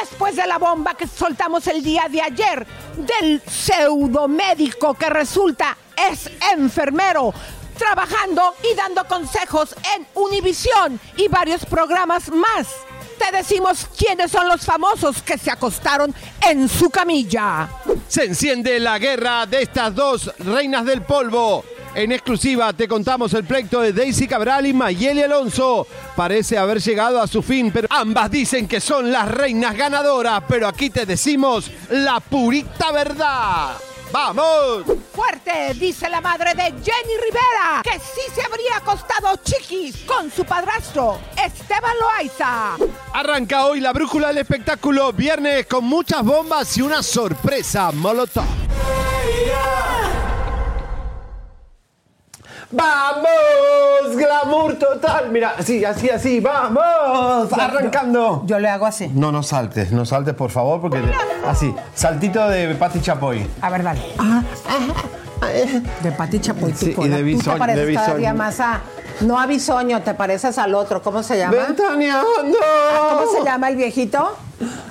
Después de la bomba que soltamos el día de ayer del pseudomédico que resulta es enfermero, trabajando y dando consejos en Univisión y varios programas más. Te decimos quiénes son los famosos que se acostaron en su camilla. Se enciende la guerra de estas dos reinas del polvo. En exclusiva te contamos el pleito de Daisy Cabral y Mayeli Alonso. Parece haber llegado a su fin, pero ambas dicen que son las reinas ganadoras. Pero aquí te decimos la purita verdad. ¡Vamos! Fuerte, dice la madre de Jenny Rivera, que sí se habría acostado chiquis con su padrastro, Esteban Loaiza. Arranca hoy la brújula del espectáculo. Viernes con muchas bombas y una sorpresa molotov. ¡Vamos! ¡Glamour total! Mira, así, así, así, ¡vamos! Arrancando. Yo le hago así. No, no saltes, no saltes, por favor, porque... Así, saltito de Pati Chapoy. A ver, dale. De Pati Chapoy. Sí, y de Tú bisoño, te pareces de cada bisoño. día más a... No a bisoño, te pareces al otro. ¿Cómo se llama? ¡Ventaneando! Ah, ¿Cómo se llama el viejito?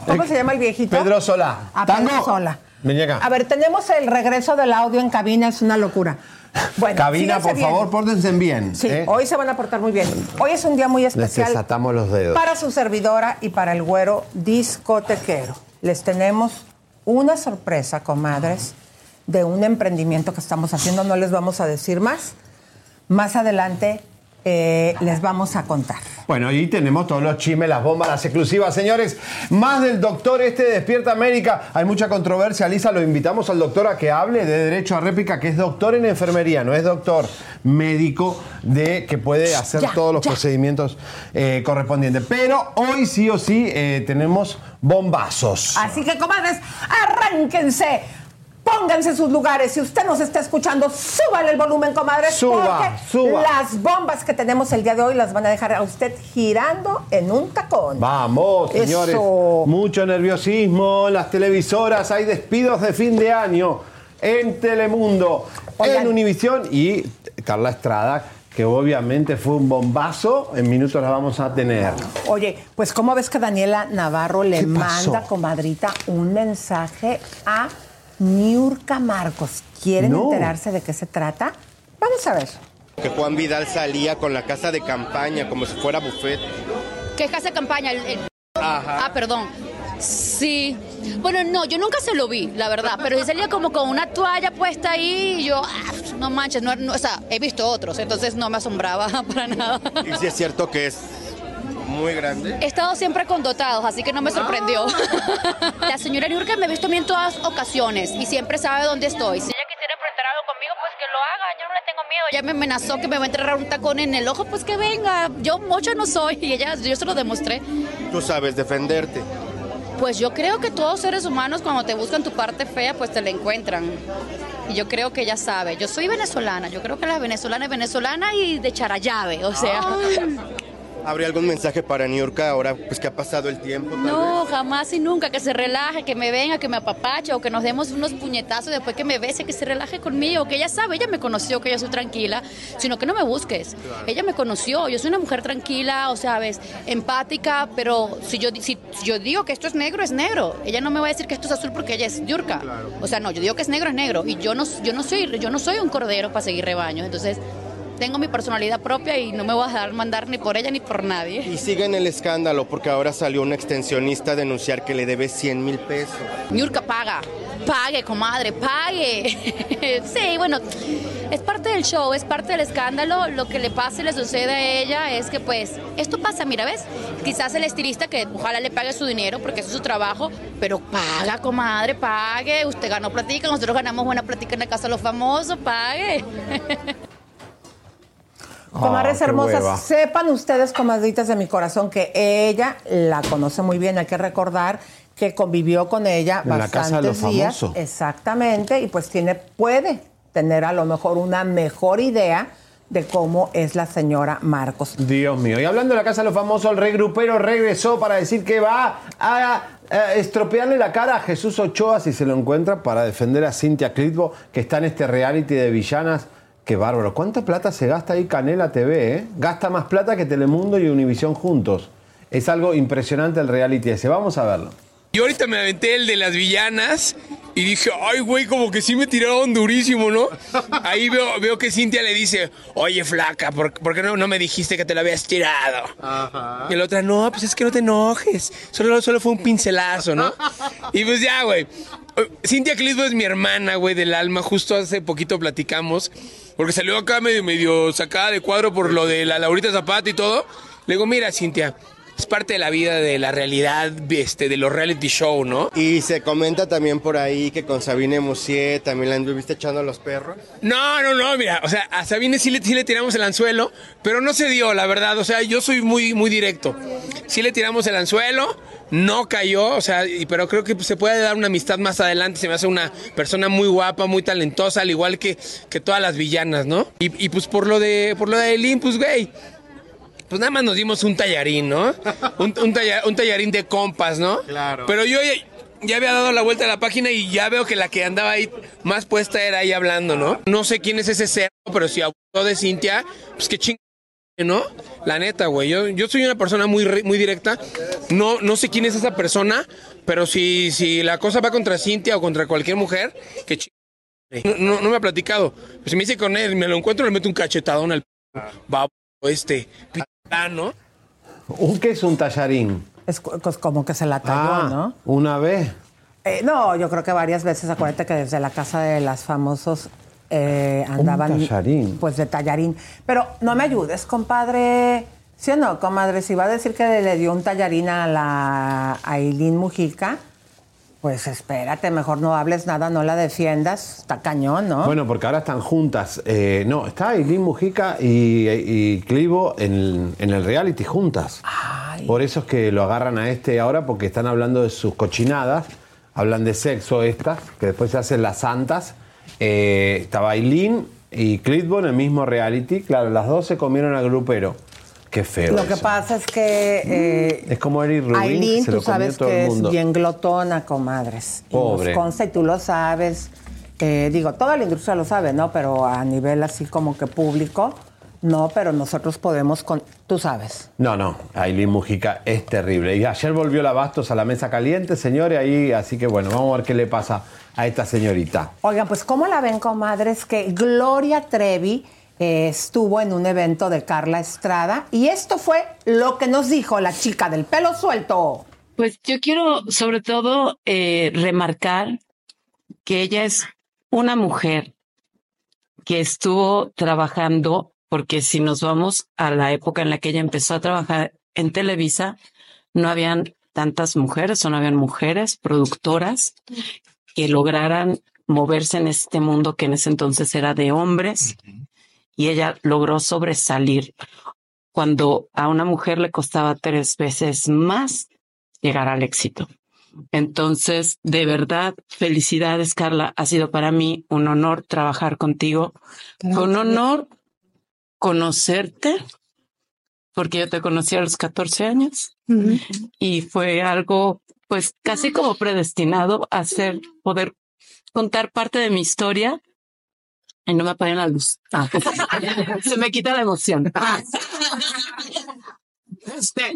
¿Cómo se llama el viejito? Pedro Solá. A Pedro. Sola. Acá. A ver, tenemos el regreso del audio en cabina, es una locura. Bueno, Cabina, por bien. favor, pórtense bien. Sí, ¿eh? hoy se van a portar muy bien. Hoy es un día muy Les especial desatamos los dedos. para su servidora y para el güero discotequero. Les tenemos una sorpresa, comadres, de un emprendimiento que estamos haciendo. No les vamos a decir más. Más adelante eh, les vamos a contar. Bueno, y tenemos todos los chismes, las bombas, las exclusivas, señores. Más del doctor este de Despierta América. Hay mucha controversia, Lisa. Lo invitamos al doctor a que hable de derecho a réplica, que es doctor en enfermería, no es doctor médico de que puede hacer Ya, todos los ya. procedimientos eh, correspondientes. Pero hoy sí o sí eh, tenemos bombazos. Así que, comadres, arránquense. Pónganse en sus lugares. Si usted nos está escuchando, súbale el volumen, comadres. Suba, porque suba. las bombas que tenemos el día de hoy las van a dejar a usted girando en un tacón. Vamos, señores. Eso. Mucho nerviosismo en las televisoras. Hay despidos de fin de año en Telemundo, Oigan. en Univisión y Carla Estrada, que obviamente fue un bombazo. En minutos la vamos a tener. Oye, pues ¿cómo ves que Daniela Navarro le manda, comadrita, un mensaje a Niurka Marcos? ¿Quieren No. enterarse de qué se trata? Vamos a ver. que Juan Vidal salía con la casa de campaña como si fuera buffet. ¿Qué es casa de campaña? El- el- Ajá. Ah, perdón. Sí. Bueno, no, yo nunca se lo vi, la verdad, pero sí salía como con una toalla puesta ahí y yo, ah, no manches, no, no, o sea, he visto otros, entonces no me asombraba para nada. Y si es cierto que es muy grande. He estado siempre con dotados, así que no me sorprendió. La señora Niurka me ha visto a mí en todas ocasiones y siempre sabe dónde estoy. Si ella quisiera enfrentar algo conmigo, pues que lo haga, yo no le tengo miedo. Ella me amenazó que me va a enterrar un tacón en el ojo, pues que venga. Yo mucho no soy y ella, yo se lo demostré. Tú sabes defenderte. Pues yo creo que todos seres humanos cuando te buscan tu parte fea, pues te la encuentran. Y yo creo que ella sabe. Yo soy venezolana, yo creo que la venezolana es venezolana y de charallave, o sea. ¿Habría algún mensaje para Niurka ahora pues que ha pasado el tiempo? tal No, jamás y nunca, que se relaje, que me venga, que me apapache o que nos demos unos puñetazos después que me bese, que se relaje conmigo, que ella sabe, ella me conoció, que yo soy tranquila, sino que no me busques. Ella me conoció, yo soy una mujer tranquila, o sea, ves, empática, pero si yo, si, si yo digo que esto es negro, es negro. Ella no me va a decir que esto es azul porque ella es yurka. O sea, no, yo digo que es negro, es negro. Y yo no, yo no, soy, yo no soy un cordero para seguir rebaños. Entonces, tengo mi personalidad propia y no me voy a dejar mandar ni por ella ni por nadie. Y sigue en el escándalo porque ahora salió un extensionista a denunciar que le debe 100 mil pesos. Niurka paga, pague, comadre, pague. sí, bueno, es parte del show, es parte del escándalo. Lo que le pasa y le sucede a ella es que, pues, esto pasa, mira, ¿ves? Quizás el estilista que ojalá le pague su dinero porque eso es su trabajo, pero paga, comadre, pague. Usted ganó platica, nosotros ganamos buena platica en la casa de los famosos, pague. Comadres Ah, hermosas, hueva. sepan ustedes, comadritas de mi corazón, que ella la conoce muy bien. Hay que recordar que convivió con ella En la bastantes casa de los días. famosos. Exactamente, y pues tiene, puede tener a lo mejor una mejor idea de cómo es la señora Marcos. Dios mío. Y hablando de la casa de los famosos, el rey grupero regresó para decir que va a, a estropearle la cara a Jesús Ochoa si se lo encuentra para defender a Cintia Clitbo, que está en este reality de villanas. Qué bárbaro. ¿Cuánta plata se gasta ahí Canela TV? eh? Gasta más plata que Telemundo y Univisión juntos. Es algo impresionante el reality ese. Vamos a verlo. Yo ahorita me aventé el de las villanas y dije, ay, güey, como que sí me tiraron durísimo, ¿no? Ahí veo, veo que Cintia le dice, oye, flaca, ¿por, por qué no, no me dijiste que te lo habías tirado? Y la otra, no, pues es que no te enojes, solo, solo fue un pincelazo, ¿no? Y pues ya, güey. Cintia Clisbo es mi hermana, güey, del alma. Justo hace poquito platicamos, porque salió acá medio, medio sacada de cuadro por lo de la Laurita Zapata y todo. Le digo, mira, Cintia, es parte de la vida, de la realidad, este, de los reality show, ¿no? Y se comenta también por ahí que con Sabine Musier también la anduviste echando a los perros. No, no, no, mira, o sea, a Sabine sí le, sí le tiramos el anzuelo, pero no se dio, la verdad, o sea, yo soy muy, muy directo. Sí le tiramos el anzuelo, no cayó, o sea, y- pero creo que se puede dar una amistad más adelante, se me hace una persona muy guapa, muy talentosa, al igual que, que todas las villanas, ¿no? Y, y pues por lo de, por lo de Eileen, pues, güey, pues nada más nos dimos un tallarín, ¿no? Un, un talla- un tallarín de compas, ¿no? Claro. Pero yo ya, ya había dado la vuelta a la página y ya veo que la que andaba ahí más puesta era ahí hablando, ¿no? No sé quién es ese cerdo, pero si abusó de Cintia, pues qué ching... ¿no? La neta, güey. Yo, yo soy una persona muy, muy directa. No, no sé quién es esa persona, pero si, si la cosa va contra Cintia o contra cualquier mujer, que ching... No, no, no me ha platicado. Pues si me dice con él, me lo encuentro, le meto un cachetadón al babo este, ¿no? ¿Un qué es un tallarín? Es pues como que se la talló, Ah, ¿no? una vez. Eh, no, yo creo que varias veces, acuérdate que desde la casa de las famosos eh, andaban tallarín. pues de tallarín. Pero no me ayudes, compadre. ¿Sí o no, comadre? Si va a decir que le, le dio un tallarín a la Aileen Mujica, pues espérate, mejor no hables nada, no la defiendas. Está cañón, ¿no? Bueno, porque ahora están juntas. Eh, no, está Aileen Mujica y, y Clivo en, en el reality juntas. Por eso es que lo agarran a este ahora, porque están hablando de sus cochinadas. Hablan de sexo estas, que después se hacen las santas. Eh, estaba Aileen y Clitbo en el mismo reality. Claro, las dos se comieron al grupero. Qué feo. Lo que eso. pasa es que eh, Es como Eric Rubin, Aileen, tú sabes que es bien glotona, comadres. Y Pobre. Nos consta y tú lo sabes. Eh, digo, toda la industria lo sabe, ¿no? Pero a nivel así como que público, no, pero nosotros podemos con... Tú sabes. No, no, Aileen Mujica es terrible. Y ayer volvió la Bastos a la mesa caliente, señores, ahí, así que bueno, vamos a ver qué le pasa a esta señorita. Oigan, pues ¿cómo la ven, comadres? Que Gloria Trevi eh, estuvo en un evento de Carla Estrada y esto fue lo que nos dijo la chica del pelo suelto. Pues yo quiero sobre todo eh, remarcar que ella es una mujer que estuvo trabajando, porque si nos vamos a la época en la que ella empezó a trabajar en Televisa, no habían tantas mujeres o no habían mujeres productoras que lograran moverse en este mundo que en ese entonces era de hombres y ella logró sobresalir cuando a una mujer le costaba tres veces más llegar al éxito. Entonces, de verdad, felicidades, Carla. Ha sido para mí un honor trabajar contigo. Fue un honor conocerte, porque yo te conocí a los 14 años y fue algo, pues, casi como predestinado a hacer, poder contar parte de mi historia. Y no me apagan la luz. Ah. Se me quita la emoción. Este,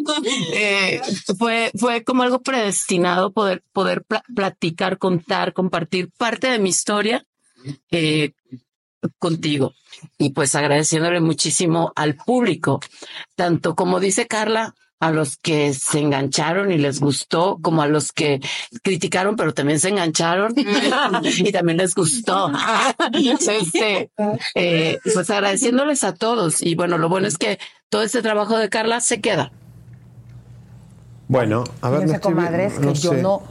eh, fue, fue como algo predestinado poder, poder pla- platicar, contar, compartir parte de mi historia eh, contigo. Y pues agradeciéndole muchísimo al público, tanto como dice Carla, a los que se engancharon y les gustó, como a los que criticaron, pero también se engancharon y también les gustó. Este, eh, pues agradeciéndoles a todos. Y bueno, lo bueno es que todo este trabajo de Carla se queda. Bueno, a ver, no comadres, que no yo sé. no,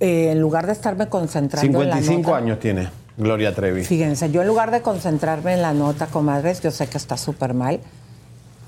eh, en lugar de estarme concentrando en la 55 nota, años tiene Gloria Trevi. Fíjense, yo en lugar de concentrarme en la nota, comadres, yo sé que está súper mal.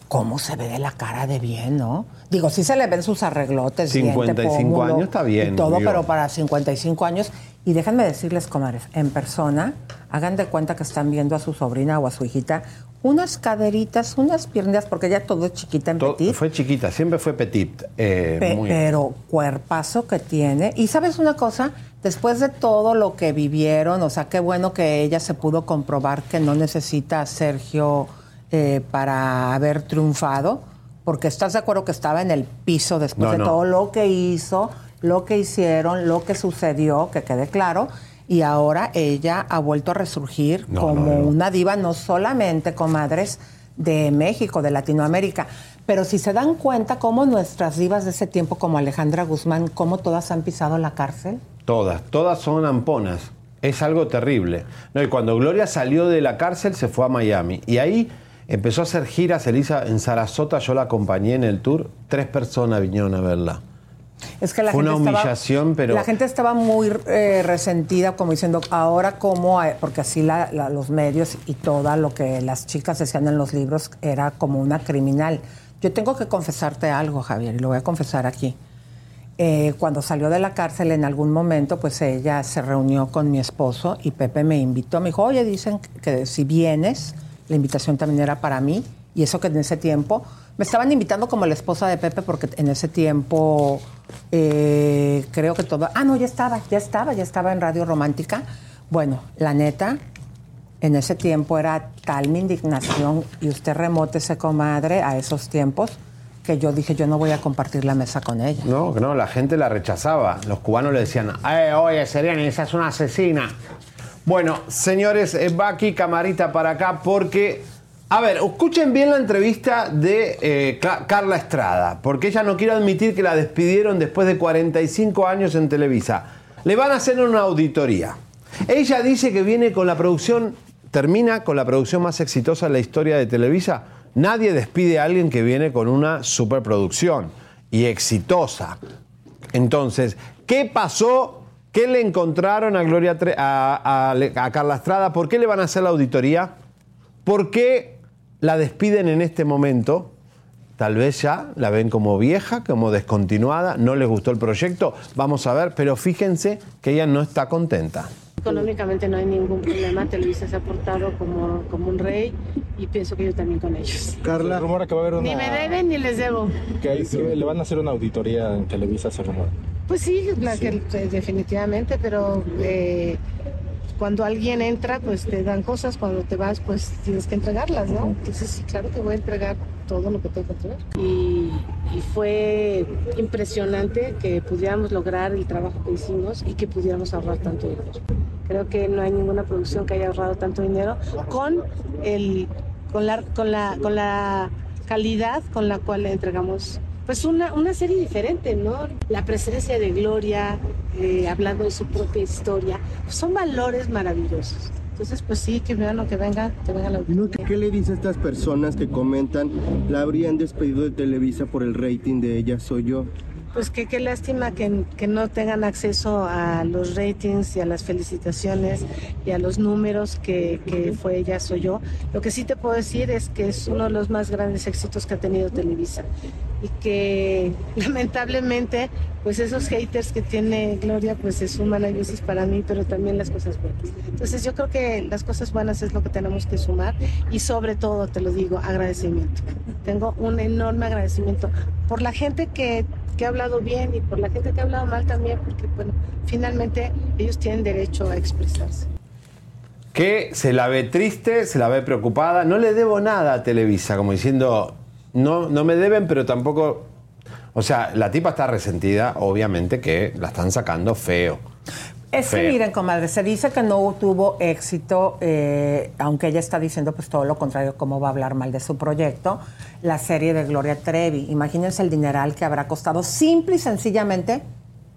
¿Cómo se ve de la cara de bien, no? Digo, sí se le ven sus arreglotes. diente, 55 pómulo años está bien, Y todo, pero para 55 años. Y déjenme decirles, comadres, en persona, hagan de cuenta que están viendo a su sobrina o a su hijita unas caderitas, unas piernas, porque ella todo es chiquita en To- petit. Fue chiquita, siempre fue petit. eh, Pe- muy- pero cuerpazo que tiene. Y sabes una cosa, después de todo lo que vivieron, o sea, qué bueno que ella se pudo comprobar que no necesita a Sergio eh, para haber triunfado, porque estás de acuerdo que estaba en el piso después No, de no. todo lo que hizo, lo que hicieron, lo que sucedió, que quede claro. Y ahora ella ha vuelto a resurgir No, como una diva, no solamente, comadres, de México, de Latinoamérica. Pero si se dan cuenta cómo nuestras divas de ese tiempo, como Alejandra Guzmán, cómo todas han pisado la cárcel. Todas, todas son amponas. Es algo terrible. No, y cuando Gloria salió de la cárcel se fue a Miami. Y ahí empezó a hacer giras, Elisa, en Sarasota, yo la acompañé en el tour. Tres personas vinieron a verla. Es que la Fue gente una estaba- humillación, pero- La gente estaba muy eh, resentida, como diciendo, ahora cómo, hay-?" porque así la- la- los medios y todo lo que las chicas decían en los libros era como una criminal. Yo tengo que confesarte algo, Javier, y lo voy a confesar aquí. Eh, cuando salió de la cárcel en algún momento, pues ella se reunió con mi esposo y Pepe me invitó. Me dijo, oye, dicen que si vienes, la invitación también era para mí. Y eso que en ese tiempo me estaban invitando como la esposa de Pepe porque en ese tiempo eh, creo que todo... Ah, no, ya estaba, ya estaba, ya estaba en Radio Romántica. Bueno, la neta, en ese tiempo era tal mi indignación y usted remótese, comadre, a esos tiempos que yo dije, yo no voy a compartir la mesa con ella. No, no, la gente la rechazaba. Los cubanos le decían, eh, oye, Seriani, esa es una asesina. Bueno, señores, eh, va aquí camarita para acá porque, a ver, escuchen bien la entrevista de eh, Carla Estrada, porque ella no quiere admitir que la despidieron después de 45 años en Televisa. Le van a hacer una auditoría. Ella dice que viene con la producción, termina con la producción más exitosa de la historia de Televisa. Nadie despide a alguien que viene con una superproducción y exitosa. Entonces, ¿qué pasó? ¿Qué le encontraron a Gloria a- a Carla Estrada? ¿Por qué le van a hacer la auditoría? ¿Por qué la despiden en este momento? Tal vez ya la ven como vieja, como descontinuada, no les gustó el proyecto, vamos a ver, pero fíjense que ella no está contenta. Económicamente no hay ningún problema, Televisa se ha portado como, como un rey y pienso que yo también con ellos. Carla, rumora que va a haber una... Ni me deben ni les debo. Que ahí se- le van a hacer una auditoría en Televisa, se rumora. Pues sí, la que, eh, definitivamente, pero eh, cuando alguien entra, pues te dan cosas, cuando te vas, pues tienes que entregarlas, ¿no? Entonces sí, claro que voy a entregar todo lo que tengo que entregar. Y, fue impresionante que pudiéramos lograr el trabajo que hicimos y que pudiéramos ahorrar tanto dinero. Creo que no hay ninguna producción que haya ahorrado tanto dinero con el con la con la con la calidad con la cual le entregamos pues una, una serie diferente, ¿no? La presencia de Gloria, eh, hablando de su propia historia, pues son valores maravillosos. Entonces, pues sí, que vean lo que venga, que venga la ¿No? ¿Qué le dice a estas personas que comentan la habrían despedido de Televisa por el rating de ella soy yo? Pues que qué lástima que, que no tengan acceso a los ratings y a las felicitaciones y a los números que, que fue ella soy yo. Lo que sí te puedo decir es que es uno de los más grandes éxitos que ha tenido Televisa y que lamentablemente pues esos haters que tiene Gloria pues se suman a veces para mí, pero también las cosas buenas. Entonces yo creo que las cosas buenas es lo que tenemos que sumar y sobre todo, te lo digo, agradecimiento. Tengo un enorme agradecimiento por la gente que, que ha hablado bien y por la gente que ha hablado mal también, porque bueno, finalmente ellos tienen derecho a expresarse. que se la ve triste, se la ve preocupada. No le debo nada a Televisa, como diciendo, no, no me deben, pero tampoco. O sea, la tipa está resentida, obviamente que la están sacando feo. Es que Feo. miren, comadre, se dice que no tuvo éxito, eh, aunque ella está diciendo pues todo lo contrario, cómo va a hablar mal de su proyecto, la serie de Gloria Trevi. Imagínense el dineral que habrá costado, simple y sencillamente,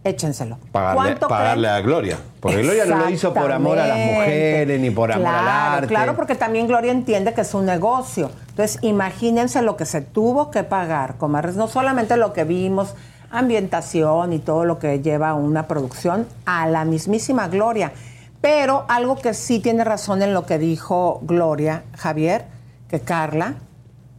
échenselo. Pagarle, ¿Cuánto pagarle a Gloria. Porque Gloria no lo hizo por amor a las mujeres ni por amor claro, al arte. Claro, porque también Gloria entiende que es un negocio. Entonces, imagínense lo que se tuvo que pagar, comadres. No solamente lo que vimos, ambientación y todo lo que lleva una producción, a la mismísima Gloria. Pero algo que sí tiene razón en lo que dijo Gloria, Javier, que Carla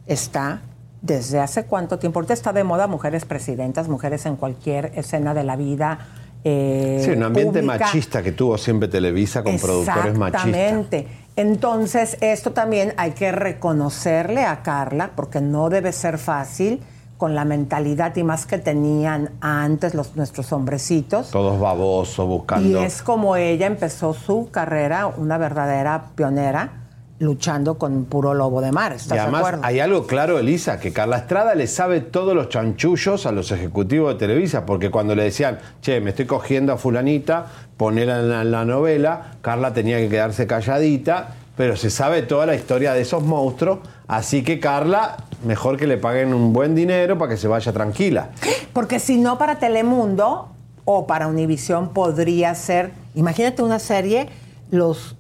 está desde hace cuánto tiempo. Ahorita está de moda mujeres presidentas, mujeres en cualquier escena de la vida. eh, Sí, un ambiente pública. machista que tuvo siempre Televisa con productores machistas. Exactamente. Entonces, esto también hay que reconocerle a Carla, porque no debe ser fácil con la mentalidad y más que tenían antes los, nuestros hombrecitos. Todos babosos, buscando. Y es como ella empezó su carrera, una verdadera pionera, luchando con puro lobo de mar. ¿Estás Y además de acuerdo? hay algo claro, Elisa, que Carla Estrada le sabe todos los chanchullos a los ejecutivos de Televisa, porque cuando le decían, che, me estoy cogiendo a fulanita, ponela en la, en la novela, Carla tenía que quedarse calladita, pero se sabe toda la historia de esos monstruos, así que Carla, mejor que le paguen un buen dinero para que se vaya tranquila. Porque si no para Telemundo o para Univisión podría ser, imagínate una serie, los,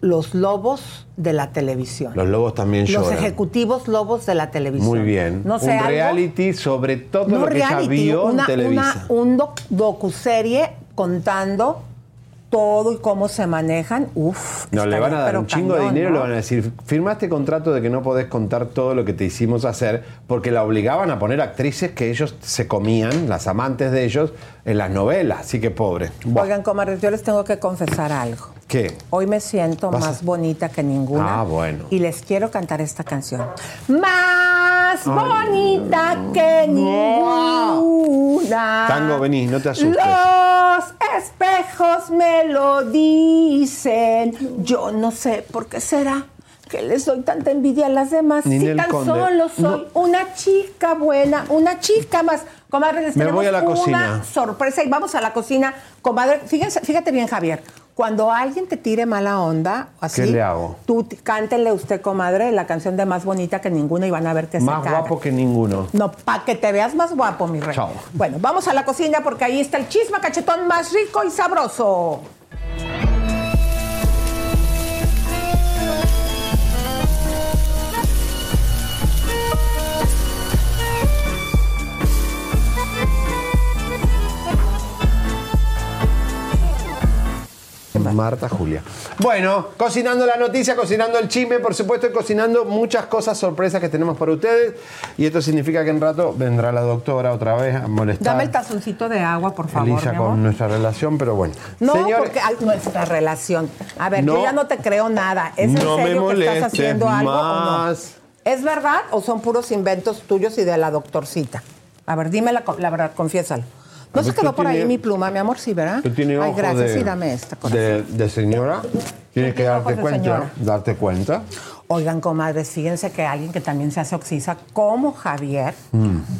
los lobos de la televisión. Los lobos también Los lloran. ejecutivos lobos de la televisión. Muy bien. No sé, un algo- reality sobre todo no lo que ella reality, vio una, en Televisa. una- un doc- docuserie contando todo y cómo se manejan. Uf. No, le van a dar un chingo de dinero y ¿no? le van a decir, firmaste contrato de que no podés contar todo lo que te hicimos hacer, porque la obligaban a poner actrices que ellos se comían, las amantes de ellos, en las novelas. Así que pobre. Buah, Oigan, comadres, yo les tengo que confesar algo. ¿Qué? Hoy me siento ¿Vas a- más bonita que ninguna. Ah, bueno. Y les quiero cantar esta canción. Más bonita que ninguna. Tango, vení, no te asustes. Los espejos me lo dicen. Yo no sé por qué será que les doy tanta envidia a las demás. si Ninel tan Conde, solo soy una chica buena, una chica más. Comadre, les Me voy a la una cocina. sorpresa y vamos a la cocina. Comadre, fíjense, fíjate bien, Javier. Cuando alguien te tire mala onda, así, ¿Qué le hago? tú cántenle usted, comadre, la canción de más bonita que ninguna y van a ver que Más se caga. guapo que ninguno. No, para que te veas más guapo, mi rey. Chao. Bueno, vamos a la cocina porque ahí está el chisme cachetón más rico y sabroso. Marta Julia. Bueno, cocinando la noticia, cocinando el chisme, por supuesto, y cocinando muchas cosas sorpresas que tenemos para ustedes. Y esto significa que en rato vendrá la doctora otra vez a molestar. Dame el tazoncito de agua, por favor, Elisa mi con nuestra relación, pero bueno. No, Señores, porque nuestra relación. A ver, No. yo ya no te creo nada. ¿Es en No me serio que molestes estás haciendo algo o no? ¿Es verdad o son puros inventos tuyos y de la doctorcita? A ver, dime la, la verdad, confiésalo. ¿No se quedó por ahí mi pluma, mi amor? Sí, ¿verdad? Tú tienes Ay, gracias, de, sí, dame esta, de, de señora. Tienes que darte cuenta. señora. Darte cuenta. Oigan, comadres, fíjense que alguien que también se hace oxisa, como Javier,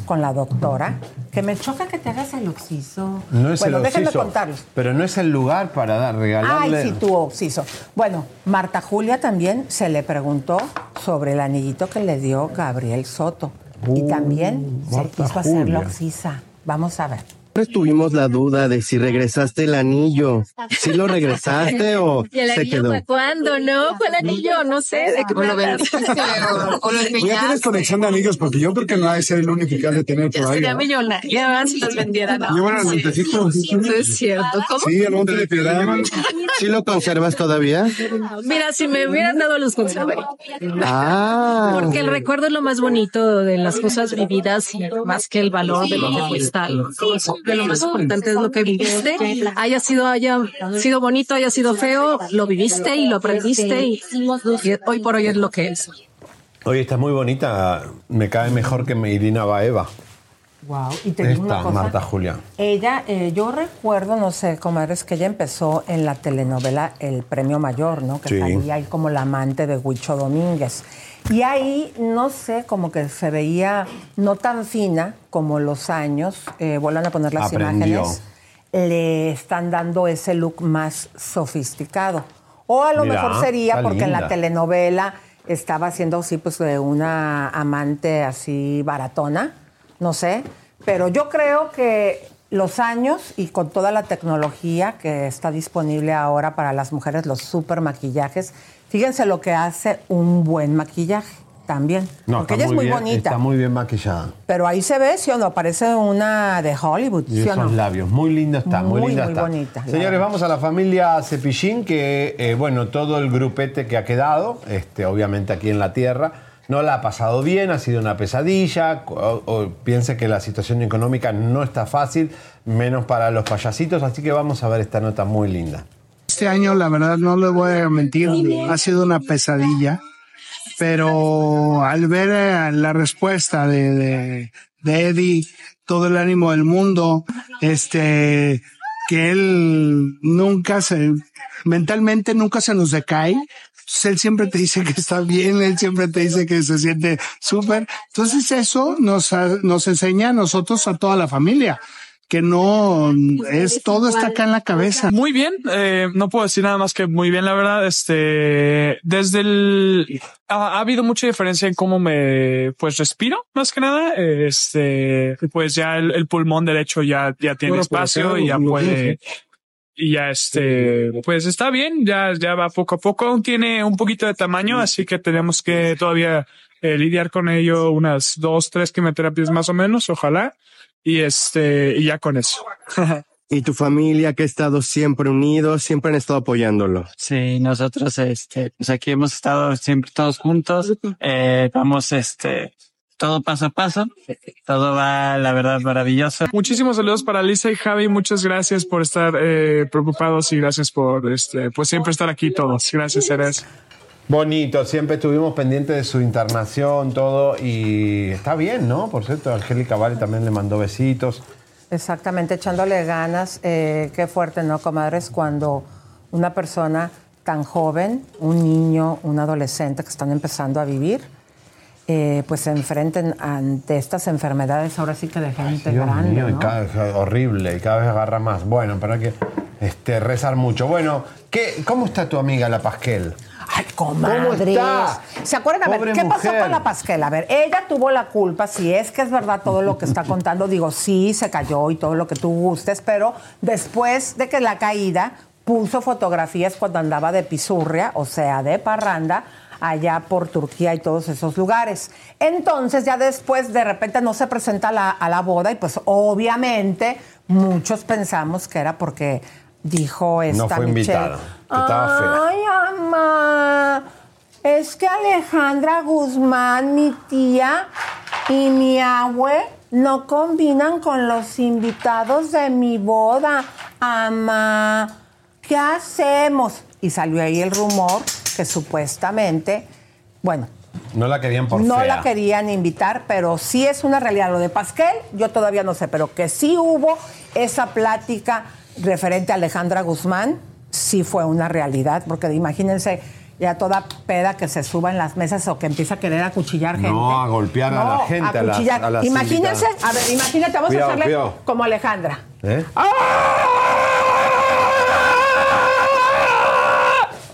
con la doctora, que me choca que te hagas el oxiso. No es bueno, el déjenme oxiso, contarles. Pero no es el lugar para dar, regalarle. Ay, sí, tu oxiso. Bueno, Marta Julia también se le preguntó sobre el anillito que le dio Gabriel Soto. y Uh, también se quiso hacer la oxisa. Vamos a ver. Siempre tuvimos la duda de si regresaste el anillo. ¿Sí lo regresaste o ¿Y el se anillo quedó? fue cuándo? No, fue el anillo, no sé de qué me hablas. O lo ¿Ya tienes colección de anillos? Porque yo creo que no ha de ser el único que has de tener Ya por ahí. sería ¿no? millonaria ¿verdad? si los vendiera. No, Llevan al Sí. montecito. No es cierto. ¿Cómo? Sí, el monte de piedad. ¿Sí lo conservas todavía? Mira, si me hubieran dado los conservaría. Ah. Porque el recuerdo es lo más bonito de las cosas vividas y más que el valor de lo que cuesta De lo más importante es lo que viviste. Haya sido, haya sido bonito, haya sido feo, lo viviste y lo aprendiste y, y hoy por hoy es lo que es. Oye, está muy bonita. Me cae mejor que Irina Baeva. Wow. Y te digo una cosa. Marta Julia. Ella, eh, yo recuerdo, no sé, comadres, que ella empezó en la telenovela El Premio Mayor, ¿no? Que Sí. salía ahí como la amante de Huicho Domínguez. Y ahí, no sé, como que se veía no tan fina como los años, eh, vuelvan a poner las Aprendió. imágenes. le están dando ese look más sofisticado. O a lo Mira, mejor sería porque en la telenovela estaba haciendo así, pues, de una amante así baratona, no sé. Pero yo creo que los años y con toda la tecnología que está disponible ahora para las mujeres, los super maquillajes, fíjense lo que hace un buen maquillaje también. No, porque ella es muy bien, bonita. Está muy bien maquillada. Pero ahí se ve, ¿sí o no? Parece una de Hollywood, Y ¿sí o no? labios, muy linda está, muy, Muy, linda muy está. bonita, Señores, vamos a la familia Cepillín, que, eh, bueno, todo el grupete que ha quedado, este, obviamente aquí en la Tierra, no la ha pasado bien, ha sido una pesadilla, o, o piense que la situación económica no está fácil, menos para los payasitos, así que vamos a ver esta nota muy linda. Este año, la verdad, no le voy a mentir, ha sido una pesadilla, pero al ver eh, la respuesta de, de, de Eddie, todo el ánimo del mundo, este, que él nunca se, mentalmente nunca se nos decae. Entonces, él siempre te dice que está bien, él siempre te dice que se siente súper. Entonces eso nos, nos enseña a nosotros, a toda la familia, que no es todo está acá en la cabeza. Muy bien, eh, no puedo decir nada más que muy bien, la verdad. Este, desde el, ha, ha habido mucha diferencia en cómo me, pues respiro, más que nada. Este, pues ya el, el pulmón derecho ya, ya tiene Bueno, espacio y ya puede, dije. Y ya este, pues está bien, ya, ya va poco a poco. Aún tiene un poquito de tamaño, así que tenemos que todavía eh, lidiar con ello unas dos, tres quimioterapias más o menos, ojalá. Y este, y ya con eso. Y tu familia que ha estado siempre unidos, siempre han estado apoyándolo. Sí, nosotros, este, pues aquí hemos estado siempre todos juntos, eh, vamos, este, todo paso a paso, todo va, la verdad, maravilloso. Muchísimos saludos para Lisa y Javi. Muchas gracias por estar eh, preocupados y gracias por este, pues siempre estar aquí todos. Gracias, Eres. Bonito, siempre estuvimos pendientes de su internación, todo, y está bien, ¿no? Por cierto, Angélica Vale también le mandó besitos. Exactamente, echándole ganas. eh, qué fuerte, ¿no, comadres? Cuando una persona tan joven, un niño, un adolescente que están empezando a vivir, eh, pues se enfrenten ante estas enfermedades ahora sí que de gente Dios grande, mío, y cada vez horrible, y cada vez agarra más. Bueno, pero hay que este, rezar mucho. Bueno, ¿qué, ¿cómo está tu amiga la Pasquel? Ay, comadres. ¿Cómo está? ¿Se acuerdan? A ver, ¿qué pasó con la Pasquel? A ver, ella tuvo la culpa, si es que es verdad todo lo que está contando, digo, sí, se cayó y todo lo que tú gustes, pero después de que la caída puso fotografías cuando andaba de pisurria, o sea, de parranda, allá por Turquía y todos esos lugares. Entonces, ya después, de repente, no se presenta a la, a la boda y pues obviamente muchos pensamos que era porque dijo esta fue Michelle, invitada, que estaba fea. Ay, mamá, es que Alejandra Guzmán, mi tía y mi abue no combinan con los invitados de mi boda. Ama, ¿qué hacemos? Y salió ahí el rumor que supuestamente, bueno, No la querían por no fea. la querían invitar, pero sí es una realidad. Lo de Pasquel, yo todavía no sé, pero que sí hubo esa plática referente a Alejandra Guzmán, sí fue una realidad, porque imagínense ya toda peda que se suba en las mesas o que empieza a querer acuchillar gente. No, a golpear a la gente, a las- acuchillar. a las Imagínense, invitadas. a ver, imagínate, vamos Cuidado, a hacerle cuidado. como Alejandra. ¿Eh?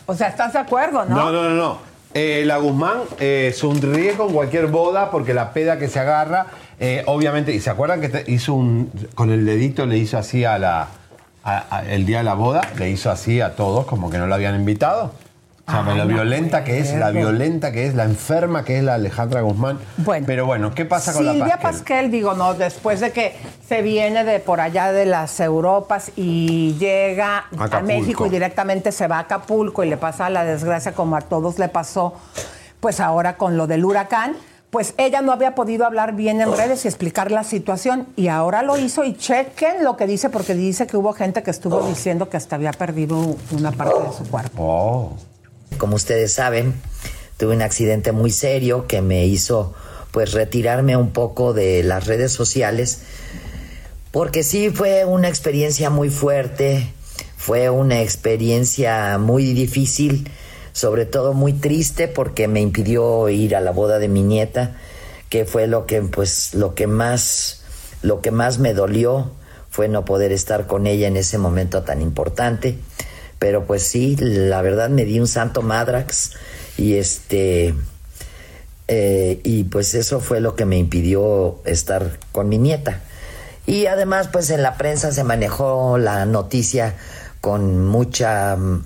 O sea, ¿estás de acuerdo, no? No, no, no, no. Eh, la Guzmán eh, sonríe con cualquier boda porque la peda que se agarra, eh, obviamente, y se acuerdan que hizo un, con el dedito le hizo así a la, el día de la boda, le hizo así a todos como que no la habían invitado. O sea, Ay, lo violenta que es, la violenta que es, la enferma que es la Alejandra Guzmán. Bueno. Pero bueno, ¿qué pasa con la Silvia Pasquel? Pasquel, digo, no, después de que se viene de por allá de las Europas y llega a. México y directamente se va a Acapulco y le pasa la desgracia como a todos le pasó, pues ahora con lo del huracán, pues ella no había podido hablar bien en redes y explicar la situación y ahora lo hizo y chequen lo que dice porque dice que hubo gente que estuvo diciendo que hasta había perdido una parte de su cuerpo. Oh. Como ustedes saben, tuve un accidente muy serio que me hizo pues retirarme un poco de las redes sociales porque sí fue una experiencia muy fuerte, fue una experiencia muy difícil, sobre todo muy triste porque me impidió ir a la boda de mi nieta, que fue lo que pues lo que más lo que más me dolió fue no poder estar con ella en ese momento tan importante. Pero pues sí, la verdad me di un santo madrax y este eh, y pues eso fue lo que me impidió estar con mi nieta. Y además pues en la prensa se manejó la noticia con mucha mm,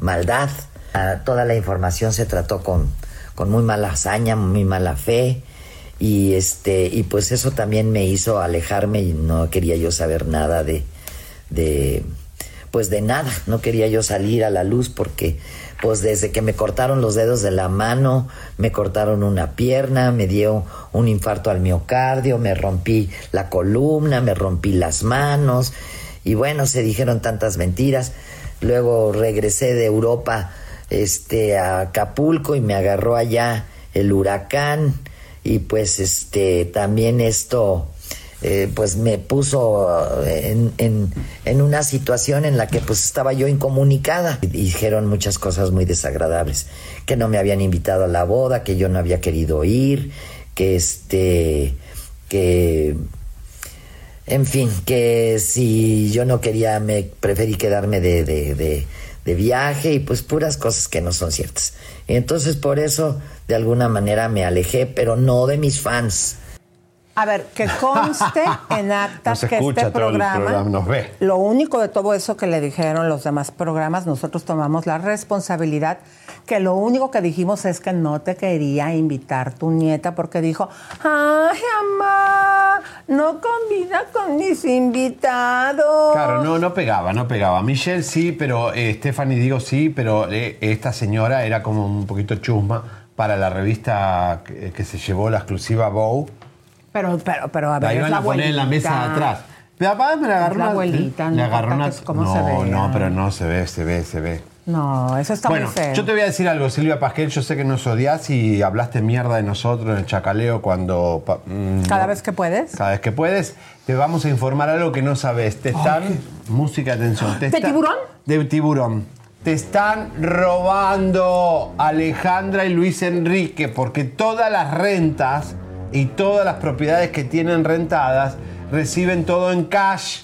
maldad. Ah, Toda la información se trató con, con muy mala hazaña, muy mala fe. Y este, y pues eso también me hizo alejarme y no quería yo saber nada de, de pues de nada, no quería yo salir a la luz porque pues desde que me cortaron los dedos de la mano, me cortaron una pierna, me dio un infarto al miocardio, me rompí la columna, me rompí las manos y bueno, se dijeron tantas mentiras. Luego regresé de Europa este a Acapulco y me agarró allá el huracán y pues este también esto eh, pues me puso eh, en, en, una situación en la que pues estaba yo incomunicada. Y dijeron muchas cosas muy desagradables, que no me habían invitado a la boda, que yo no había querido ir, que este, que, en fin, que si yo no quería, me preferí quedarme de, de, de, de viaje y pues puras cosas que no son ciertas. Y entonces por eso de alguna manera me alejé, pero no de mis fans. A ver, que conste en actas Nos que escucha este programa, nos ve. lo único de todo eso que le dijeron los demás programas, nosotros tomamos la responsabilidad que lo único que dijimos es que no te quería invitar tu nieta porque dijo, ay, mamá, no combina con mis invitados. Claro, no, no pegaba, no pegaba. Michelle sí, pero eh, Stephanie digo sí, pero eh, esta señora era como un poquito chusma para la revista que, que se llevó la exclusiva Bow. Pero, pero, pero, a La ver, es iban la a poner en la mesa atrás. Pero me la agarró la una- abuelita, le agarró una. cómo no, se vea. no, pero no se ve, se ve, se ve, ve. No, eso está bueno, muy feo. yo te voy a decir algo, Silvia Pasquel. Yo sé que nos odias y hablaste mierda de nosotros en el chacaleo cuando. mm, Cada vez que puedes. cada vez que puedes. Te vamos a informar algo que no sabes. Te están. Música, atención. te ¿De está- tiburón? De tiburón. Te están robando Alejandra y Luis Enrique porque todas las rentas y todas las propiedades que tienen rentadas reciben todo en cash.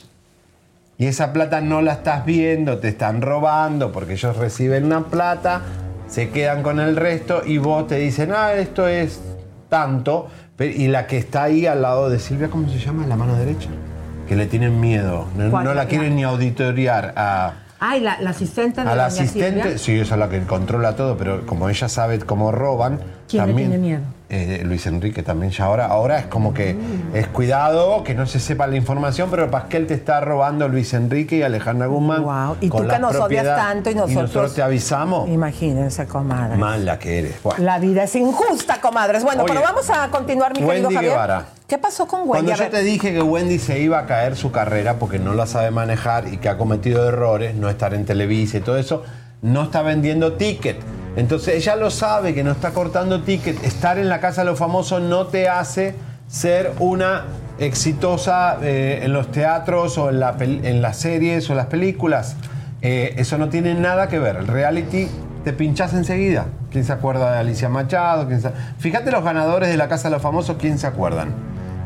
Y esa plata no la estás viendo, te están robando porque ellos reciben una plata, se quedan con el resto y vos te dicen, ah, esto es tanto. Y la que está ahí al lado de Silvia, ¿cómo se llama? La mano derecha. Que le tienen miedo, no, la quieren ni auditoriar a, Ay, la, la asistente de a la asistente. Silvia. Sí, esa es la que controla todo, pero como ella sabe cómo roban, ¿Quién le también. tiene miedo? Eh, Luis Enrique también ya ahora, ahora es como que es cuidado que no se sepa la información, pero Pasquel te está robando Luis Enrique y Alejandra Guzmán. Y tú que nos odias tanto y nosotros. te avisamos. Imagínense, comadre. Mala que eres. Bueno. La vida es injusta, comadres. Bueno, Oye, pero vamos a continuar, mi querido Javier. Guevara. ¿Qué pasó con Wendy? Cuando yo te dije que Wendy se iba a caer su carrera porque no la sabe manejar y que ha cometido errores, no estar en Televisa y todo eso, no está vendiendo ticket. Entonces ella lo sabe que no está cortando ticket. Estar en la casa de los famosos no te hace ser una exitosa eh, en los teatros o en, la en las series o las películas. Eh, eso no tiene nada que ver. El reality te pinchas enseguida. ¿Quién se acuerda de Alicia Machado? ¿Quién se- Fíjate los ganadores de la Casa de los Famosos, ¿quién se acuerdan?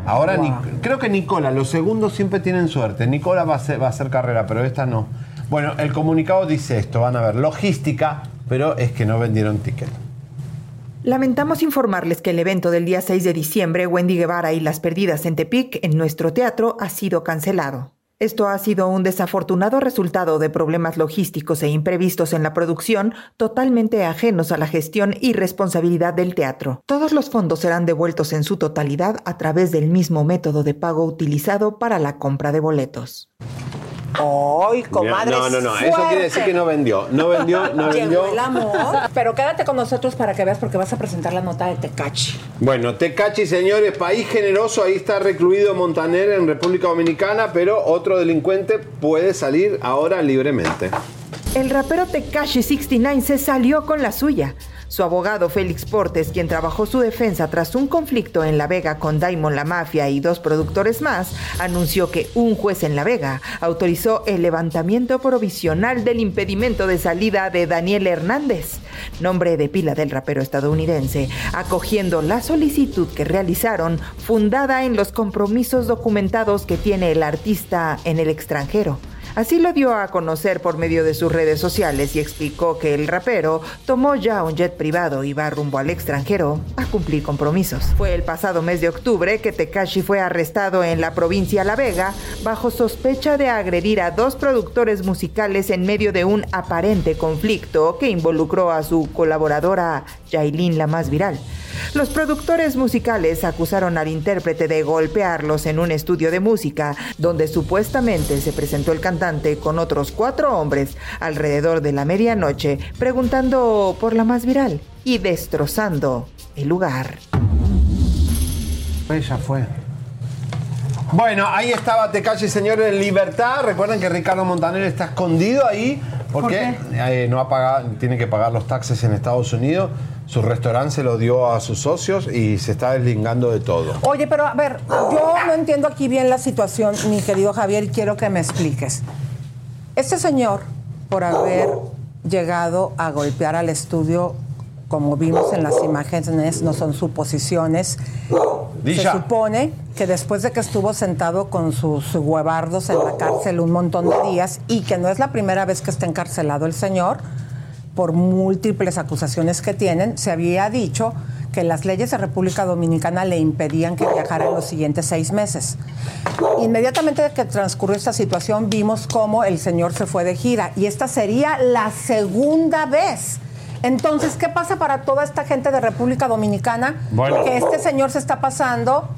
Ahora Wow. Creo que Nicola, los segundos siempre tienen suerte. Nicola va a, hacer, va a hacer carrera, pero esta no. Bueno, el comunicado dice esto, van a ver, logística, pero es que no vendieron ticket. Lamentamos informarles que el evento del día 6 de diciembre, Wendy Guevara y las perdidas en Tepic, en nuestro teatro, ha sido cancelado. Esto ha sido un desafortunado resultado de problemas logísticos e imprevistos en la producción, totalmente ajenos a la gestión y responsabilidad del teatro. Todos los fondos serán devueltos en su totalidad a través del mismo método de pago utilizado para la compra de boletos. ¡Ay, comadre! no, no, no, eso quiere decir que no vendió. No vendió, no vendió. Llegó el amor. Pero quédate con nosotros para que veas porque vas a presentar la nota de Tecachi. Bueno, Tecachi, señores, país generoso, ahí está recluido Montaner en República Dominicana, pero otro delincuente puede salir ahora libremente. El rapero Tekashi 69 se salió con la suya. Su abogado Félix Portes, quien trabajó su defensa tras un conflicto en La Vega con Diamond La Mafia y dos productores más, anunció que un juez en La Vega autorizó el levantamiento provisional del impedimento de salida de Daniel Hernández, nombre de pila del rapero estadounidense, acogiendo la solicitud que realizaron fundada en los compromisos documentados que tiene el artista en el extranjero. Así lo dio a conocer por medio de sus redes sociales y explicó que el rapero tomó ya un jet privado y va rumbo al extranjero a cumplir compromisos. Fue el pasado mes de octubre que Tekashi fue arrestado en la provincia La Vega bajo sospecha de agredir a dos productores musicales en medio de un aparente conflicto que involucró a su colaboradora Yailin la más viral. Los productores musicales acusaron al intérprete de golpearlos en un estudio de música, donde supuestamente se presentó el cantante con otros cuatro hombres alrededor de la medianoche, preguntando por la más viral y destrozando el lugar. Ella fue. Bueno, ahí estaba Tecalle, señores, en libertad. Recuerden que Ricardo Montaner está escondido ahí porque eh, no ha pagado, tiene que pagar los taxes en Estados Unidos. Su restaurante se lo dio a sus socios y se está deslingando de todo. Oye, pero a ver, yo no entiendo aquí bien la situación, mi querido Javier, y quiero que me expliques. Este señor, por haber llegado a golpear al estudio, como vimos en las imágenes, no son suposiciones. Se supone que después de que estuvo sentado con sus huevardos en la cárcel un montón de días y que no es la primera vez que está encarcelado el señor, por múltiples acusaciones que tienen, se había dicho que las leyes de República Dominicana le impedían que viajara en los siguientes seis meses. Inmediatamente que transcurrió esta situación, vimos cómo el señor se fue de gira y esta sería la segunda vez. Entonces, ¿qué pasa para toda esta gente de República Dominicana? Bueno. Que este señor se está pasando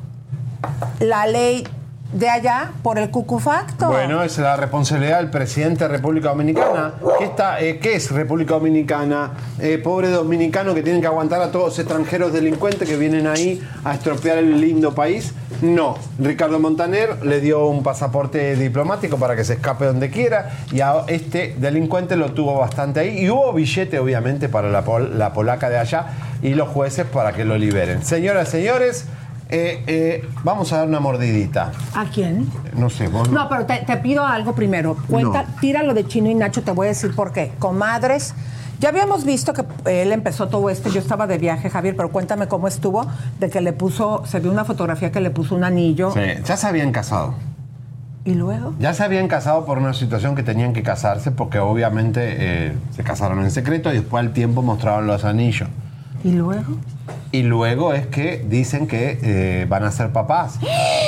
la ley de allá por el cucufacto. Bueno, es la responsabilidad del presidente de República Dominicana. ¿Qué, está, eh, ¿qué es República Dominicana? Eh, pobre dominicano que tienen que aguantar a todos los extranjeros delincuentes que vienen ahí a estropear el lindo país. No, Ricardo Montaner le dio un pasaporte diplomático para que se escape donde quiera y a este delincuente lo tuvo bastante ahí y hubo billete obviamente para la, la polaca de allá y los jueces para que lo liberen. Señoras, señores, eh, eh, vamos a dar una mordidita. ¿A quién? No sé, vos No, pero te, te pido algo primero. Cuenta, No. tíralo de Chino y Nacho, te voy a decir por qué. Comadres, ya habíamos visto que él empezó todo esto. Yo estaba de viaje, Javier, pero cuéntame cómo estuvo, de que le puso, se vio una fotografía que le puso un anillo. Sí, ya se habían casado. ¿Y luego? Ya se habían casado por una situación que tenían que casarse porque obviamente eh, se casaron en secreto y después al tiempo mostraron los anillos. ¿Y luego? Y luego es que dicen que eh, van a ser papás.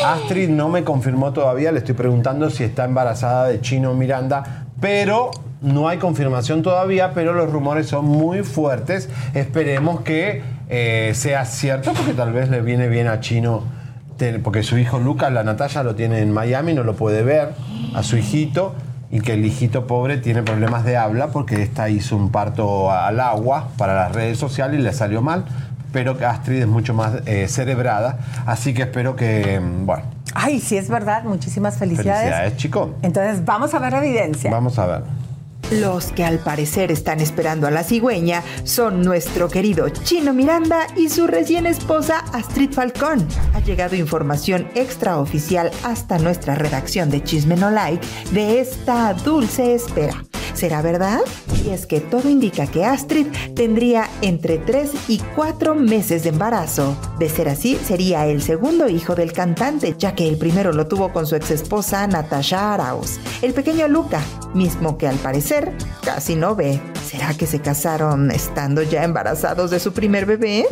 Astrid no me confirmó todavía, le estoy preguntando si está embarazada de Chino Miranda, pero no hay confirmación todavía, pero los rumores son muy fuertes. Esperemos que eh, sea cierto, porque tal vez le viene bien a Chino, porque su hijo Lucas, la Natalia, lo tiene en Miami, no lo puede ver, a su hijito. Y que el hijito pobre tiene problemas de habla porque esta hizo un parto al agua para las redes sociales y le salió mal pero que Astrid es mucho más eh, cerebrada, así que espero que, mm, bueno, Ay, sí, es verdad. Muchísimas felicidades. felicidades, chico. Entonces, vamos a ver la evidencia. Vamos a ver. Los que al parecer están esperando a la cigüeña son nuestro querido Chino Miranda y su recién esposa Astrid Falcón. Ha llegado información extraoficial hasta nuestra redacción de Chisme No Like de esta dulce espera. ¿Será verdad? Y es que todo indica que Astrid tendría entre 3 y 4 meses de embarazo. De ser así, sería el segundo hijo del cantante, ya que el primero lo tuvo con su exesposa Natasha Arauz. El pequeño Luca, mismo que al parecer casi no ve. ¿Será que se casaron estando ya embarazados de su primer bebé?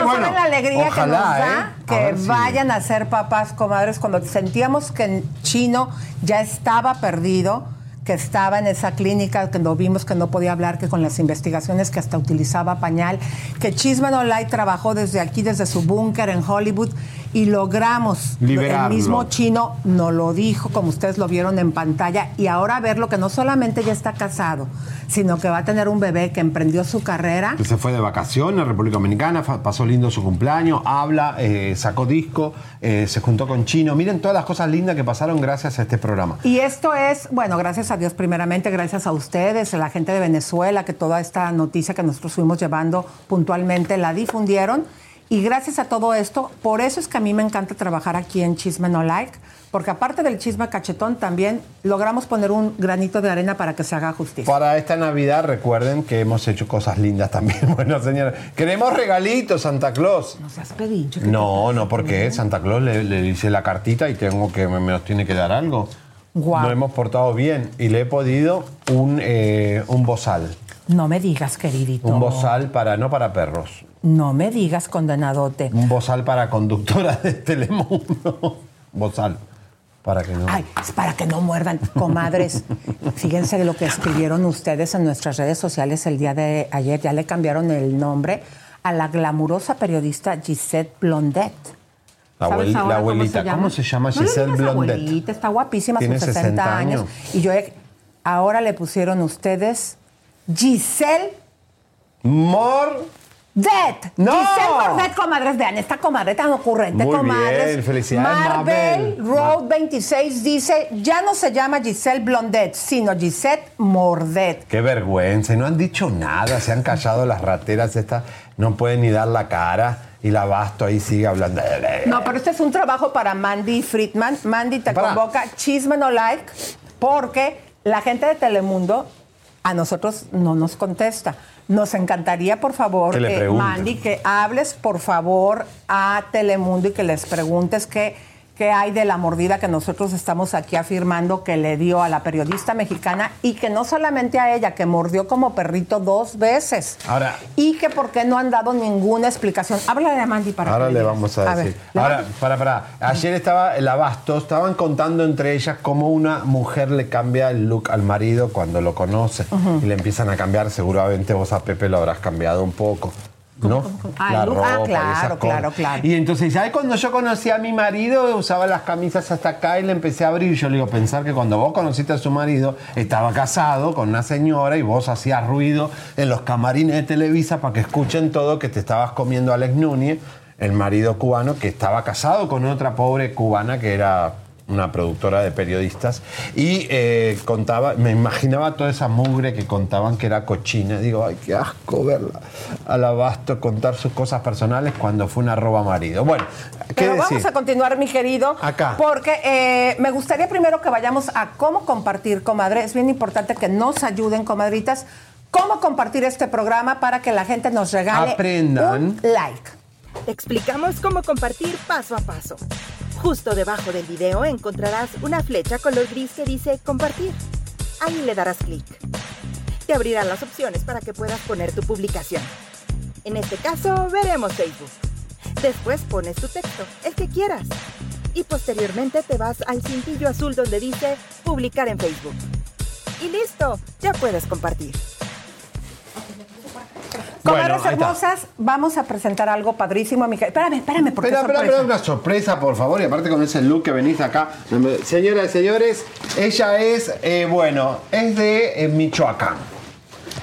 No Bueno, saben la alegría ojalá, que nos da ¿eh? Que si- vayan a ser papás, comadres, cuando sentíamos que en Chino ya estaba perdido, que estaba en esa clínica, que lo vimos que no podía hablar, que con las investigaciones que hasta utilizaba pañal, que Chisme No Light trabajó desde aquí, desde su búnker en Hollywood, y logramos. Liberarlo. El mismo chino no lo dijo, como ustedes lo vieron en pantalla, y ahora verlo que no solamente ya está casado, sino que va a tener un bebé que emprendió su carrera. Que se fue de vacaciones a República Dominicana, pasó lindo su cumpleaños, habla, eh, sacó disco, eh, se juntó con Chino. Miren todas las cosas lindas que pasaron gracias a este programa. Y esto es, bueno, gracias a Dios primeramente, gracias a ustedes, a la gente de Venezuela, que toda esta noticia que nosotros fuimos llevando puntualmente la difundieron. Y gracias a todo esto, por eso es que a mí me encanta trabajar aquí en Chisme No Like, porque aparte del chisme cachetón, también logramos poner un granito de arena para que se haga justicia. Para esta Navidad recuerden que hemos hecho cosas lindas también. Bueno, señora, queremos regalitos, Santa Claus. No seas pedincho. No, no, porque Santa Claus le, le hice la cartita y tengo que me, me nos tiene que dar algo. Guau. Nos hemos portado bien y le he podido un, eh, un bozal. No me digas, queridito. Un bozal para, no para perros, No me digas, condenadote. un bozal para conductora de Telemundo. bozal, para que no. Ay, es para que no muerdan, comadres. Fíjense de lo que escribieron ustedes en nuestras redes sociales el día de ayer. Ya le cambiaron el nombre a la glamurosa periodista Gisette Blondet. La, ¿Sabes abueli- ahora la cómo abuelita, se llama? ¿cómo se llama Giselle Blondet? abuelita, está guapísima, Tiene sus 60, 60 años. años. Y yo he- ahora le pusieron ustedes Giselle Mor. Det. ¡No! Giselle Bordet, comadres, vean, esta comadre tan ocurrente, Muy comadres. bien, felicidades, Marvel Mabel. Road 26 dice, ya no se llama Giselle Blondet, sino Gisette Mordet. Qué vergüenza, y no han dicho nada, se han callado las rateras estas, no pueden ni dar la cara y la basto ahí sigue hablando. No, pero este es un trabajo para Mandy Friedman. Mandy te Para. convoca Chisme No Like porque la gente de Telemundo a nosotros no nos contesta. Nos encantaría, por favor, Que eh. Mandy, que hables, por favor, a Telemundo y que les preguntes qué, qué hay de la mordida que nosotros estamos aquí afirmando que le dio a la periodista mexicana y que no solamente a ella, que mordió como perrito dos veces. Ahora, Y que por qué no han dado ninguna explicación. Háblale a Mandy para ahora que le vamos a decir. ahora, para, para. Ayer estaba el abasto, estaban contando entre ellas cómo una mujer le cambia el look al marido cuando lo conoce. Y le empiezan a cambiar, seguramente vos a Pepe lo habrás cambiado un poco. ¿No? Ah, look. Ah, claro, esas claro, cosas. claro. Y entonces ay, cuando yo conocí a mi marido, usaba las camisas hasta acá y le empecé a abrir. Yo le digo, pensar que cuando vos conociste a su marido, estaba casado con una señora y vos hacías ruido en los camarines de Televisa para que escuchen todo que te estabas comiendo a Alex Núñez, el marido cubano que estaba casado con otra pobre cubana que era una productora de periodistas, y eh, contaba, me imaginaba toda esa mugre que contaban que era cochina. Digo, ay, qué asco verla al abasto contar sus cosas personales cuando fue una roba marido. Bueno, ¿qué Pero decir? vamos a continuar, mi querido. Acá. Porque eh, me gustaría primero que vayamos a cómo compartir, comadre. Es bien importante que nos ayuden, comadritas, cómo compartir este programa para que la gente nos regale Aprendan. un like. Te explicamos cómo compartir paso a paso. Justo debajo del video encontrarás una flecha color gris que dice compartir. Ahí le darás clic. Te abrirán las opciones para que puedas poner tu publicación. En este caso, veremos Facebook. Después pones tu texto, el que quieras. Y posteriormente te vas al cintillo azul donde dice publicar en Facebook. Y listo, ya puedes compartir. Comadres Bueno, hermosas, vamos a presentar algo padrísimo, mi querida. Espérame, espérame, porque Espera, es espera, espera, una sorpresa, por favor, y aparte con ese look que venís acá. Señoras y señores, ella es, eh, bueno, es de eh, Michoacán.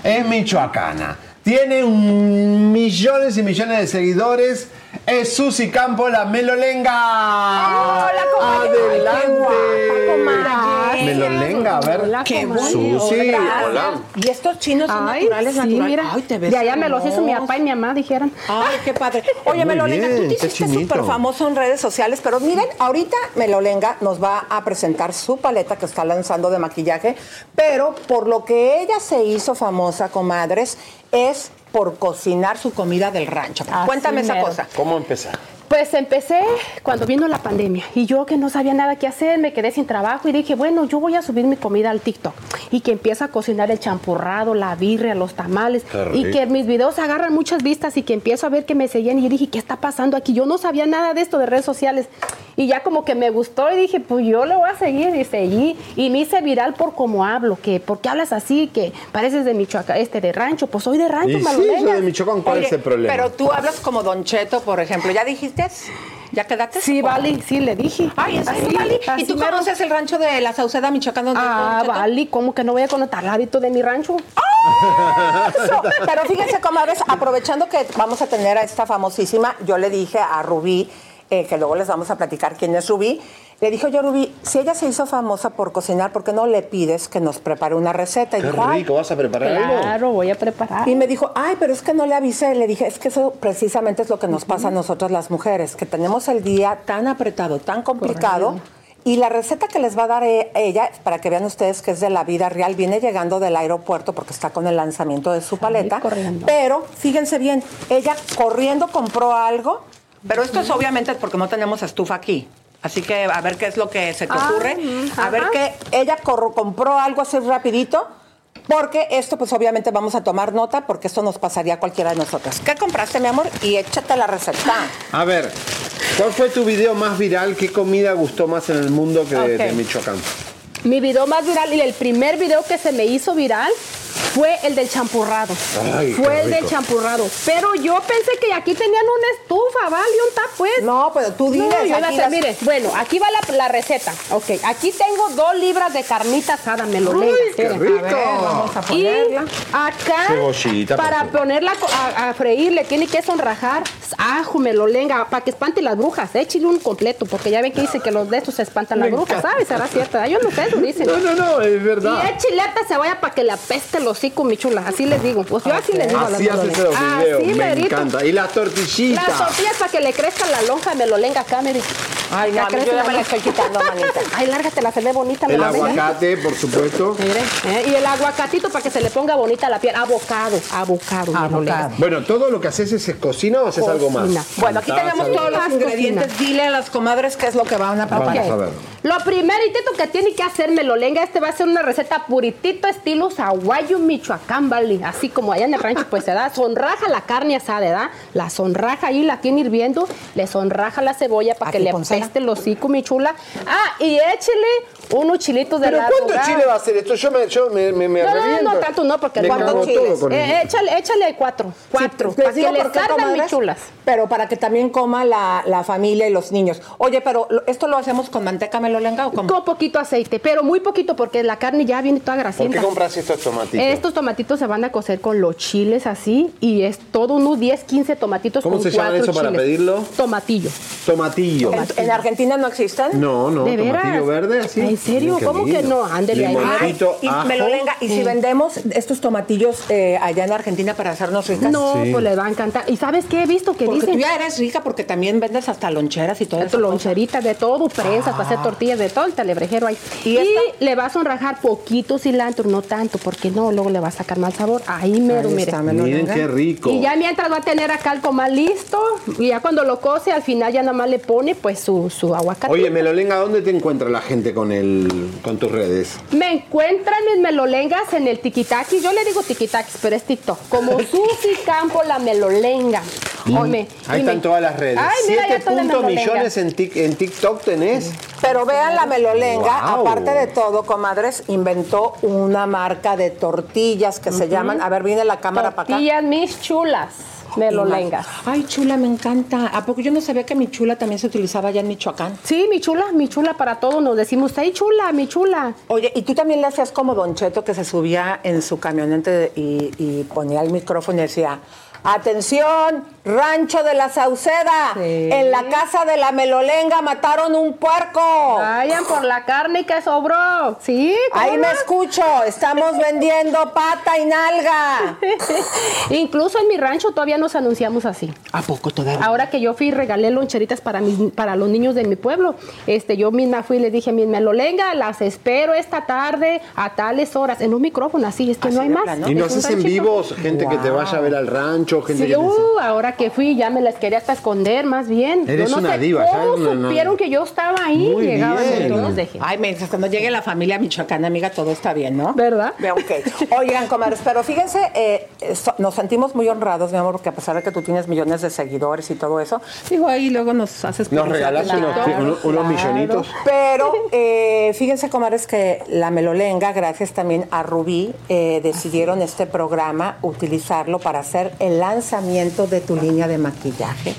Es michoacana. Tiene un- millones y millones de seguidores. Es Susi Campo, la Melolenga. Hola, comadre. Adelante. comadre. Melolenga, a ver. Hola, Qué. Susi, Hola. Y estos chinos son Ay, naturales, sí, naturales. mira. Ay, te ves de allá me los hizo mi papá y mi mamá, dijeron. Ay, qué padre. Oye, Muy Melolenga, bien, tú te hiciste súper famoso en redes sociales, pero miren, ahorita Melolenga nos va a presentar su paleta que está lanzando de maquillaje, pero por lo que ella se hizo famosa, comadres, es por cocinar su comida del rancho. Cuéntame esa cosa. ¿Cómo empezar? Pues empecé cuando vino la pandemia y yo que no sabía nada que hacer, me quedé sin trabajo y dije, bueno, yo voy a subir mi comida al TikTok y que empieza a cocinar el champurrado, la birria, los tamales y que mis videos agarran muchas vistas y que empiezo a ver que me seguían y dije, ¿qué está pasando aquí? Yo no sabía nada de esto de redes sociales y ya como que me gustó y dije, pues yo lo voy a seguir y seguí y me hice viral por cómo hablo, que ¿por qué hablas así? Que pareces de Michoacán, este de rancho, pues soy de rancho, Y sí, soy de Michoacán, ¿cuál Oye, es el problema? Pero tú hablas como Don Cheto, por ejemplo. ¿Ya dijiste? ¿Ya quedaste? Sí, Vali, sí, le dije. Ay, ¿en serio, Así, Vali? ¿Y tú mero. conoces el rancho de la Sauceda, Michoacán? donde Ah? Vali, ¿cómo que no voy a conocer al hábito de mi rancho? Eso. Pero fíjense, comadres, aprovechando que vamos a tener a esta famosísima, yo le dije a Rubí, eh, que luego les vamos a platicar quién es Rubí, le dijo yo, Rubí, si ella se hizo famosa por cocinar, ¿por qué no le pides que nos prepare una receta? Y Qué dijo, rico, ¿vas a preparar algo? Claro, voy a preparar. Y me dijo, ay, pero es que no le avisé. Le dije, es que eso precisamente es lo que nos pasa a nosotras las mujeres, que tenemos el día tan apretado, tan complicado. Y la receta que les va a dar e- ella, para que vean ustedes que es de la vida real, viene llegando del aeropuerto porque está con el lanzamiento de su paleta. corriendo. Pero fíjense bien, ella corriendo compró algo, pero esto es obviamente porque no tenemos estufa aquí. Así que a ver qué es lo que se te Ah, ocurre. A ver que ella compró algo así rapidito. Porque esto, pues obviamente vamos a tomar nota, porque esto nos pasaría a cualquiera de nosotras. ¿Qué compraste, mi amor? Y échate la receta. A ver, ¿cuál fue tu video más viral? ¿Qué comida gustó más en el mundo que de Michoacán? Mi video más viral y el primer video que se me hizo viral fue el del champurrado. Ay, fue el del champurrado. Pero yo pensé que aquí tenían una estufa, ¿vale? Un tap, pues. No, pero tú diles, No, yo iba a aquí hacer, las- mire, bueno, aquí va la, la receta. Ok, aquí tengo dos libras de carnita asada, me lo Ay, leo. qué rico. A ver, vamos a Y ponerla. acá, Cebollita, por para ponerla a, a freír, le tiene que sonrajar ajo, me lo lenga, para que espante las brujas. Échale un completo, porque ya ven que dice que los de estos se espantan las brujas, encanta. ¿sabes? ¿Será cierto? Yo no sé, eso dicen. No, no, no, es verdad. Y es chileta cebolla para que le apeste el hocico, mi chula. Así les digo. Pues yo así les digo a las Así haces los videos, Así, me merito. encanta. Y las tortillitas. Las tortillas para que le crezca la lonja me lo lenga acá, mire. Ay, Ya yo la me la lonja. estoy quitando, manita. Ay, lárgatela, se ve bonita. El la aguacate, por supuesto. Mire, eh, y el aguacatito para que se le ponga bonita la piel. Abocado, abocado. lenga. Bueno, ¿todo lo que haces es cocina o haces algo más? Cocina. Bueno, aquí tenemos todos los ingredientes. Dile a las comadres qué es lo que van a preparar. Vamos a ver. Lo primeritito que tiene que hacer Melolenga, este va a ser una receta puritito estilo Zaguayo, Michoacán, ¿vale? Así como allá en el rancho, pues se da, sonraja la carne asada, ¿verdad? La sonraja ahí, la tiene hirviendo, le sonraja la cebolla para que le apeste el hocico, mi chula. Ah, y échele unos chilitos de ¿Pero cuánto chile va a hacer esto? Yo me, yo me, me, me No, no, no, tanto no, porque Me ¿cuántos chiles? con Eh, échale, échale cuatro, cuatro, Les para que por qué, salgan mis chulas. Pero para que también coma la, la familia y los niños. Oye, pero ¿esto lo hacemos con manteca melolenga o cómo? Con poquito aceite, pero muy poquito porque la carne ya viene toda ¿Por grasienta. qué compras estos Estos tomatitos se van a cocer con los chiles así y es todo unos 10, 15 tomatitos ¿Cómo con se llama eso para pedirlo? Tomatillo. Tomatillo. ¿En, en Argentina no existen? No, no, ¿De veras? tomatillo verde así. ¿En serio? ¿Cómo que no? Ándele ahí. Y ajo. melolenga. ¿Y si vendemos estos tomatillos eh, allá en Argentina para hacernos ricas? No, Sí. pues les va a encantar. ¿Y sabes qué he visto? Que Porque dicen tú ya eres rica porque también vendes hasta loncheras y todo eso. loncheritas de todo, prensas para hacer tortillas de todo, el telebrejero ahí. ¿Y Y, esta? le va a sonrajar poquito cilantro, no tanto, porque no, luego le va a sacar mal sabor. Ahí mero, Ahí mire. está, Miren qué rico. Y ya mientras va a tener acá el comal listo, y ya cuando lo cose, al final ya nada más le pone pues su, su aguacate. Oye, Melolenga, ¿dónde te encuentra la gente con el con tus redes? Me encuentran mis melolengas en el tiquitaki. Yo le digo tiquitaki, pero es TikTok. Como Susi Campo la melolenga. Oye, Ahí me- están todas las redes. Ay, mira, ya 7 está la punto melolenga. millones en, tic- en TikTok tenés. Pero vean la melolenga, Wow. aparte de todo, comadres, inventó una marca de tortillas que se llaman, a ver, viene la cámara para acá. Tortillas mis chulas, melolengas. Ay, chula, me encanta. ¿A poco yo no sabía que mi chula también se utilizaba allá en Michoacán? Sí, mi chula, mi chula para todos. Nos decimos, ay, chula, mi chula. Oye, ¿y tú también le hacías como Don Cheto que se subía en su camionete y, y ponía el micrófono y decía, atención, rancho de la Sauceda, en la casa de la Melolenga mataron un puerco. Vayan por la carne que sobró. Sí, ¿cómo Ahí me escucho, estamos vendiendo pata y nalga. Incluso en mi rancho todavía nos anunciamos así. ¿A poco todavía? Ahora que yo fui y regalé loncheritas para mis, para los niños de mi pueblo, este, yo misma fui y le dije a mi melolenga, las espero esta tarde a tales horas, en un micrófono así, es que no hay más. ¿Y no haces en vivos? Gente que te vaya a ver al rancho, gente Sí, que uh, ahora que fui ya me las quería hasta esconder, más bien. Eres yo no una sé diva, ya ¿Cómo es una- una- supieron que yo estaba ahí? Muy Llegaban bien. y no los dejé. Ay, me dices, cuando llegue la familia michoacana, amiga, todo está bien, ¿no? ¿Verdad? Ve, Ok. Oigan, comadres, pero fíjense, eh, so- nos sentimos muy honrados, mi amor, porque a pesar de que tú tienes millones de seguidores y todo eso, digo, ahí luego nos haces... ¿Nos regalas unos, TikTok. unos- unos millonitos? Pero eh, fíjense, comadres, que la Melolenga, gracias también a Rubí, eh, decidieron este programa utilizarlo para hacer el lanzamiento de tu línea de maquillaje.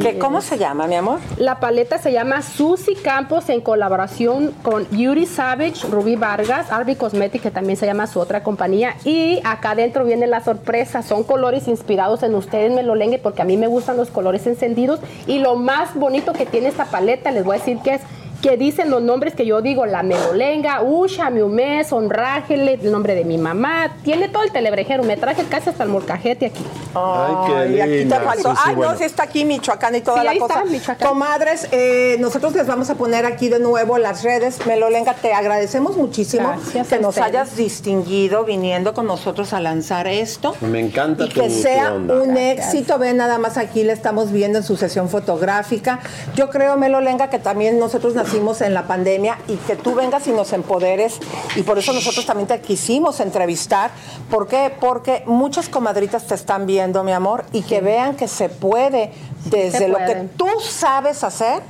¿Que, ¿Cómo se llama, mi amor? La paleta se llama Susy Campos en colaboración con Beauty Savage, Ruby Vargas, Arby Cosmetic, que también se llama su otra compañía. Y acá adentro viene la sorpresa. Son colores inspirados en ustedes, me lo lengue, porque a mí me gustan los colores encendidos. Y lo más bonito que tiene esta paleta, les voy a decir que es que dicen los nombres que yo digo, la melolenga, Usha, Miumé, Sonrágele, el nombre de mi mamá, tiene todo el telebrejero, me traje casi hasta el molcajete aquí. Ay, qué aquí te faltó. Ay, no, sí está aquí Michoacán y toda Sí, la ahí cosa. está, Michoacán. Comadres, eh, nosotros les vamos a poner aquí de nuevo las redes. Melolenga, te agradecemos muchísimo Gracias que nos ustedes. hayas distinguido viniendo con nosotros a lanzar esto. Me encanta Y tu, que tu sea onda. un éxito. Ven, nada más aquí le estamos viendo en su sesión fotográfica. Yo creo, Melolenga, que también nosotros nacimos en la pandemia y que tú vengas y nos empoderes. Y por eso nosotros también te quisimos entrevistar. ¿Por qué? Porque muchas comadritas te están viendo, mi amor, y que vean que se puede desde Se lo que tú sabes hacer.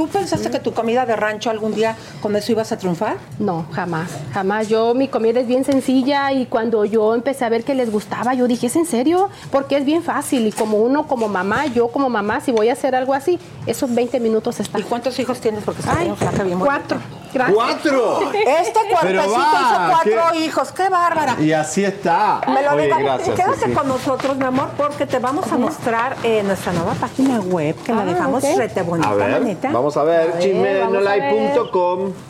¿Tú pensaste que tu comida de rancho algún día con eso ibas a triunfar? No, jamás, jamás. Yo, mi comida es bien sencilla y cuando yo empecé a ver que les gustaba, yo dije, ¿es en serio? Porque es bien fácil y como uno, como mamá, yo como mamá, si voy a hacer algo así, esos 20 minutos están. ¿Y cuántos hijos tienes? Porque está Ay, bien flaca, bien cuatro. Gracias. ¡Cuatro! Este cuerpecito Pero hizo va, cuatro ¿qué? hijos. ¡Qué bárbara! Y así está. Me lo Oye, diga, gracias. quédate sí, sí. con nosotros, mi amor, porque te vamos a mostrar eh, nuestra nueva página web que la Ah, dejamos ok. rete bonita, A ver, vamos a ver, ver, vamos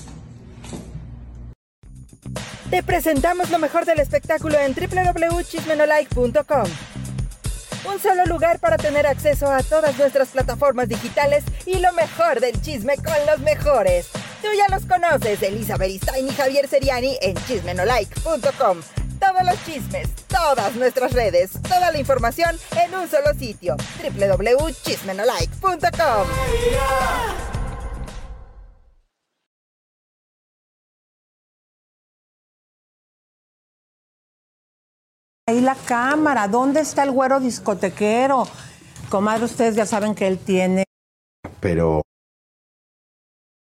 Te presentamos lo mejor del espectáculo en www.chismenolike.com. Un solo lugar para tener acceso a todas nuestras plataformas digitales y lo mejor del chisme con los mejores. Tú ya los conoces, Elisa Beristain y Javier Seriani en chismenolike.com. Todos los chismes, todas nuestras redes, toda la información en un solo sitio, www.chismenolike.com. Ahí la cámara. ¿Dónde está el güero discotequero? Comadre, ustedes ya saben que él tiene. Pero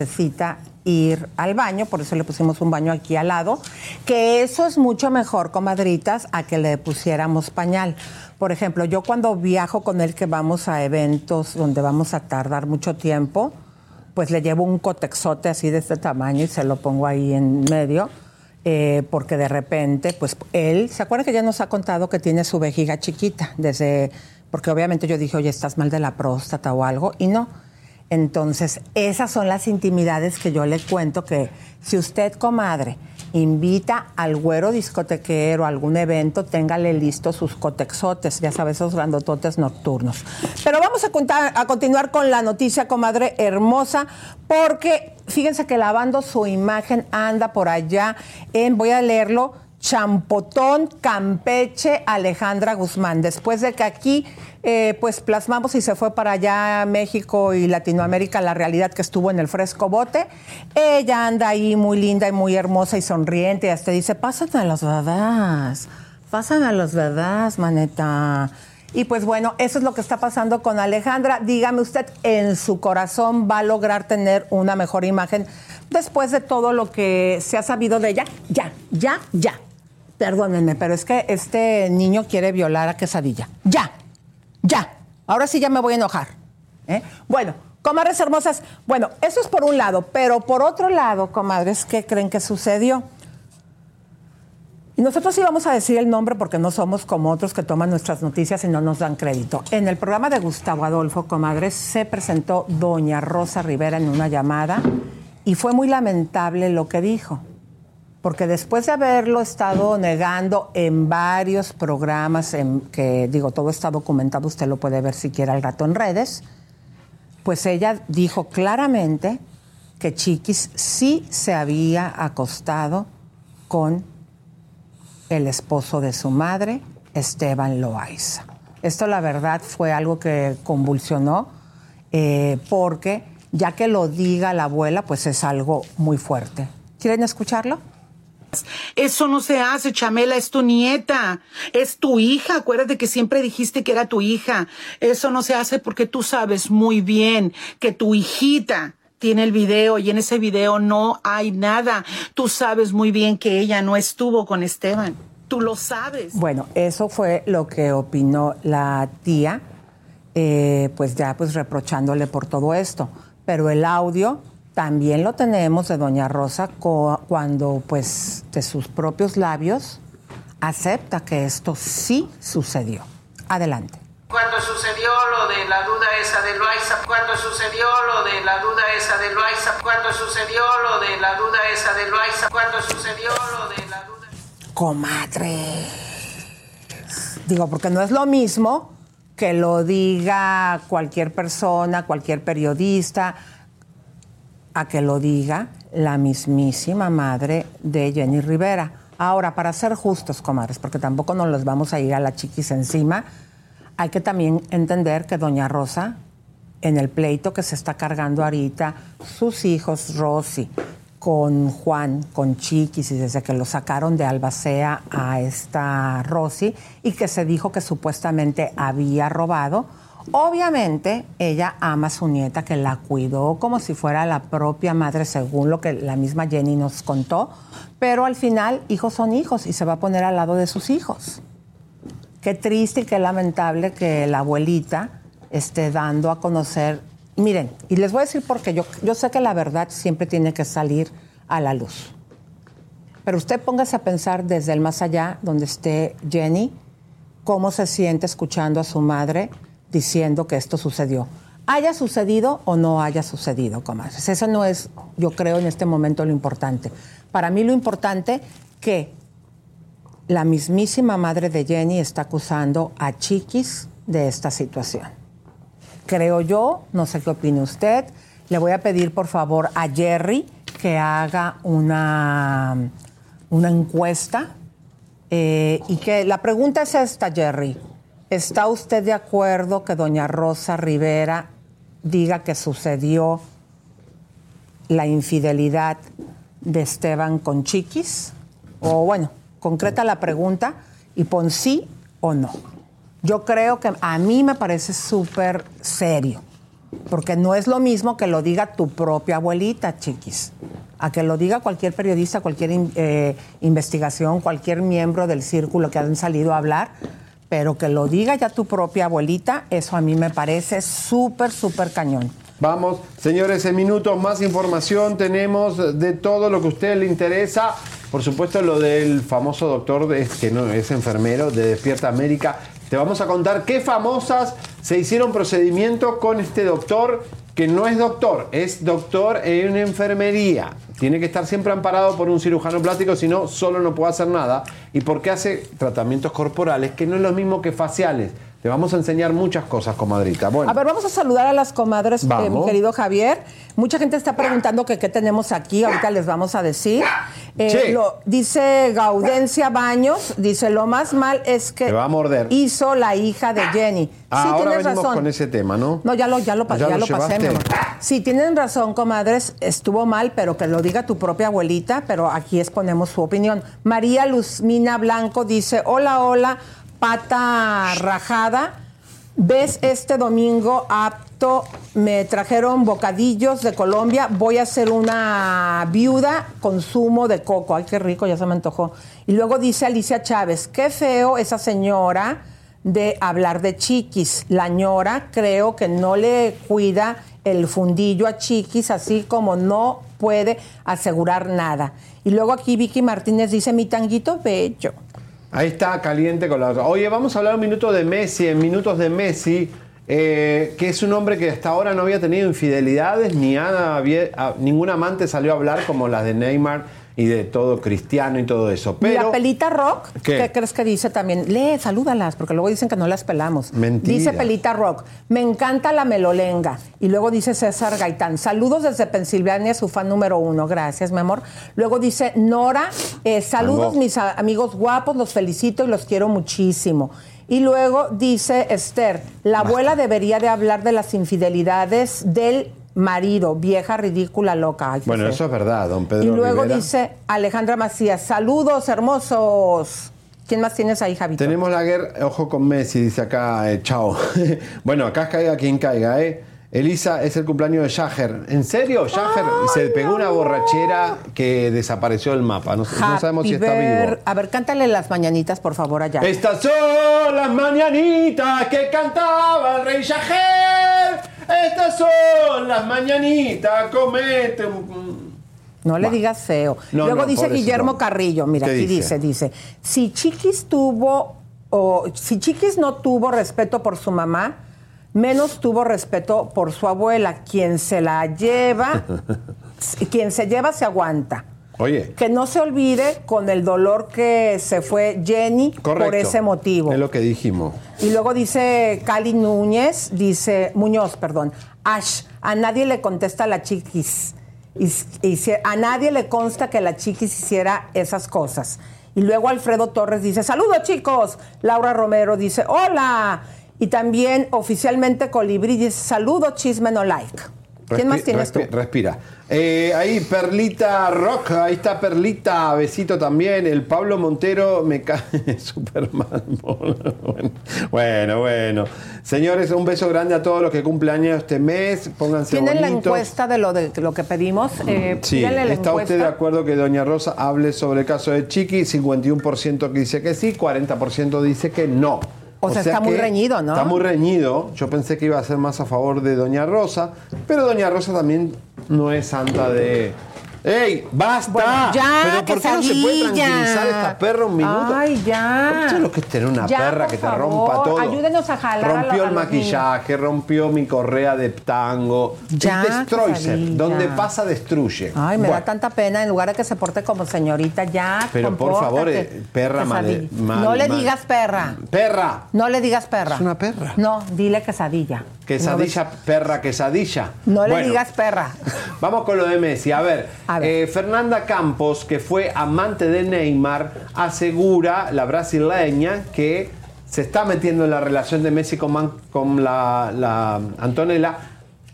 Necesita ir al baño, por eso le pusimos un baño aquí al lado, que eso es mucho mejor, comadritas, a que le pusiéramos pañal. Por ejemplo, yo cuando viajo con él que vamos a eventos donde vamos a tardar mucho tiempo, pues le llevo un cotexote así de este tamaño y se lo pongo ahí en medio, eh, porque de repente, pues él, ¿se acuerda que ya nos ha contado que tiene su vejiga chiquita? Desde, porque obviamente yo dije, oye, estás mal de la próstata o algo, y no. Entonces, esas son las intimidades que yo le cuento que si usted, comadre, invita al güero discotequero a algún evento, téngale listos sus cotexotes, ya sabes, esos grandototes nocturnos. Pero vamos a, a continuar con la noticia, comadre hermosa, porque fíjense que lavando su imagen anda por allá en, voy a leerlo, Champotón, Campeche, Alejandra Guzmán. Después de que aquí, eh, pues plasmamos y se fue para allá México y Latinoamérica la realidad que estuvo en el fresco bote, ella anda ahí muy linda y muy hermosa y sonriente. Y hasta dice, pásate a los dadas. Pásame los verdades, maneta. Y pues bueno, eso es lo que está pasando con Alejandra. Dígame usted, ¿en su corazón va a lograr tener una mejor imagen después de todo lo que se ha sabido de ella? Ya, ya, ya. Perdónenme, pero es que este niño quiere violar a Quesadilla. Ya, ya. Ahora sí ya me voy a enojar. ¿eh? Bueno, comadres hermosas, bueno, eso es por un lado, pero por otro lado, comadres, ¿qué creen que sucedió? Y nosotros sí vamos a decir el nombre porque no somos como otros que toman nuestras noticias y no nos dan crédito. En el programa de Gustavo Adolfo Comadres se presentó doña Rosa Rivera en una llamada y fue muy lamentable lo que dijo. Porque después de haberlo estado negando en varios programas, en que digo, todo está documentado, usted lo puede ver si quiere al rato en redes, pues ella dijo claramente que Chiquis sí se había acostado con el esposo de su madre, Esteban Loaiza. Esto la verdad fue algo que convulsionó eh, porque ya que lo diga la abuela, pues es algo muy fuerte. ¿Quieren escucharlo? Eso no se hace, Chamela, es tu nieta, es tu hija. Acuérdate que siempre dijiste que era tu hija. Eso no se hace porque tú sabes muy bien que tu hijita tiene el video y en ese video no hay nada. Tú sabes muy bien que ella no estuvo con Esteban. Tú lo sabes. Bueno, eso fue lo que opinó la tía, eh, pues ya pues reprochándole por todo esto. Pero el audio también lo tenemos de Doña Rosa cuando pues de sus propios labios acepta que esto sí sucedió. Adelante. Cuando sucedió lo de la duda esa de Loaiza, cuando sucedió lo de la duda esa de Loaiza, cuando sucedió lo de la duda esa de Loaiza, cuando sucedió lo de la duda... Comadre. Digo, porque no es lo mismo que lo diga cualquier persona, cualquier periodista, a que lo diga la mismísima madre de Jenny Rivera. Ahora, para ser justos, comadres, porque tampoco nos los vamos a ir a la chiquis encima, hay que también entender que Doña Rosa, en el pleito que se está cargando ahorita, sus hijos, Rosy, con Juan, con Chiquis, y desde que lo sacaron de Albacea a esta Rosy, y que se dijo que supuestamente había robado, Obviamente, ella ama a su nieta, que la cuidó como si fuera la propia madre, según lo que la misma Jenny nos contó, pero al final, hijos son hijos y se va a poner al lado de sus hijos. Qué triste y qué lamentable que la abuelita esté dando a conocer. Miren, y les voy a decir porque yo, yo sé que la verdad siempre tiene que salir a la luz. Pero usted póngase a pensar desde el más allá, donde esté Jenny, cómo se siente escuchando a su madre diciendo que esto sucedió. Haya sucedido o no haya sucedido, comadres. Eso no es, yo creo, en este momento lo importante. Para mí lo importante que la mismísima madre de Jenny está acusando a Chiquis de esta situación. Creo yo, no sé qué opine usted, le voy a pedir por favor a Jerry que haga una, una encuesta eh, y que la pregunta es esta, Jerry. ¿Está usted de acuerdo que doña Rosa Rivera diga que sucedió la infidelidad de Esteban con Chiquis? O bueno, concreta la pregunta y pon sí o no. Yo creo que a mí me parece súper serio, porque no es lo mismo que lo diga tu propia abuelita, Chiquis, a que lo diga cualquier periodista, cualquier eh, investigación, cualquier miembro del círculo que han salido a hablar pero que lo diga ya tu propia abuelita, eso a mí me parece súper, súper cañón. Vamos, señores, en minutos más información tenemos de todo lo que a usted le interesa. Por supuesto, lo del famoso doctor que no es enfermero de Despierta América. Te vamos a contar qué famosas se hicieron procedimientos con este doctor que no es doctor, es doctor en enfermería. Tiene que estar siempre amparado por un cirujano plástico, si no, solo no puede hacer nada. ¿Y por qué hace tratamientos corporales? Que no es lo mismo que faciales. Te vamos a enseñar muchas cosas, comadrita. Bueno, A ver, vamos a saludar a las comadres, eh, mi querido Javier. Mucha gente está preguntando que qué tenemos aquí, ahorita les vamos a decir. Eh, Sí. lo- dice Gaudencia Baños, dice, lo más mal es que te va a morder. hizo la hija de Jenny. Ah, sí, ahora tienes venimos razón. con ese tema, ¿no? No, ya lo, ya lo, ¿Ya ya lo pasé, mi amor. Sí, tienen razón, comadres, estuvo mal, pero que lo diga tu propia abuelita, pero aquí exponemos su opinión. María Luzmina Blanco dice, hola, hola, pata rajada. ¿Ves este domingo apto? Me trajeron bocadillos de Colombia. Voy a hacer una viuda consumo de coco. Ay, qué rico, ya se me antojó. Y luego dice Alicia Chávez, qué feo esa señora de hablar de chiquis. La ñora creo que no le cuida el fundillo a chiquis, así como no puede asegurar nada. Y luego aquí Vicky Martínez dice, mi tanguito bello. Ahí está, caliente con la otra. Oye, vamos a hablar un minuto de Messi, en minutos de Messi, eh, que es un hombre que hasta ahora no había tenido infidelidades, ni Ana había- a- ningún amante salió a hablar como las de Neymar y de todo Cristiano y todo eso. ¿Y la Pero, pelita rock? ¿Qué? ¿Qué? crees que dice también? Lee, salúdalas, porque luego dicen que no las pelamos. Mentira. Dice pelita rock, me encanta la melolenga. Y luego dice César Gaitán, saludos desde Pensilvania, su fan número uno. Gracias, mi amor. Luego dice Nora, eh, saludos mis amigos guapos, los felicito y los quiero muchísimo. Y luego dice Esther, la abuela debería de hablar de las infidelidades del marido, vieja, ridícula, loca. Ay, bueno, eso es verdad, don Pedro Y luego Rivera. dice Alejandra Macías, saludos hermosos. ¿Quién más tienes ahí, Javito? Tenemos la guerra, ojo con Messi, dice acá, eh, chao. bueno, acá caiga quien caiga, ¿eh? Elisa, es el cumpleaños de Jager. ¿En serio? Jager se pegó una borrachera que desapareció del mapa. No, no sabemos si está vivo. A ver, cántale las mañanitas, por favor, allá. Estas son las mañanitas que cantaba el rey Jager. Estas son las mañanitas, comete. No le Bah. digas feo. No, Luego no, dice. Guillermo Carrillo, mira, ¿Qué aquí dice? dice? dice, si Chiquis tuvo, o si Chiquis no tuvo respeto por su mamá, menos tuvo respeto por su abuela, quien se la lleva, quien se lleva se aguanta. Oye, Que no se olvide con el dolor que se fue Jenny correcto. por ese motivo. Es lo que dijimos. Y luego dice Cali Núñez, dice Muñoz, perdón. Ash, a nadie le contesta la chiquis. Y, a nadie le consta que la chiquis hiciera esas cosas. Y luego Alfredo Torres dice, saludos chicos. Laura Romero dice, hola. Y también oficialmente Colibrí dice, saludos chisme no like. ¿Quién más tienes tú? respi- Respira. Eh, ahí Perlita Rock, ahí está Perlita, besito también. El Pablo Montero me cae súper mal. Bueno, bueno, bueno. Señores, un beso grande a todos los que cumplen años este mes. Pónganse ¿Tienen la bonitos. encuesta de lo, de lo que pedimos? Eh, Sí, la ¿está encuesta. usted de acuerdo que Doña Rosa hable sobre el caso de Chiqui? 51% que dice que sí, 40% dice que no. O sea, está muy reñido, ¿no? Está muy reñido. Yo pensé que iba a ser más a favor de Doña Rosa, pero Doña Rosa también no es santa de... ¡Ey! ¡Basta! Bueno, ya, ¿Pero por qué no se puede tranquilizar esta perra un minuto? Ay, ya. ¿Cómo lo que es tener una Ya, perra que te favor, rompa todo? ayúdenos a jalar a Rompió a el maquillaje, rompió mi correa de tango. Ya, es Destroyer. quesadilla. Donde pasa, destruye. Ay, me Bueno. da tanta pena en lugar de que se porte como señorita, ya. Pero por favor, eh, perra mal- mal- No le mal. digas perra. Perra. No le digas perra. Es una perra. No, dile quesadilla. Quesadilla, perra, quesadilla. No, le Bueno, digas perra. Vamos con lo de Messi. A ver, eh, Fernanda Campos, que fue amante de Neymar, asegura, la brasileña, que se está metiendo en la relación de Messi con, Man- con la, la Antonella.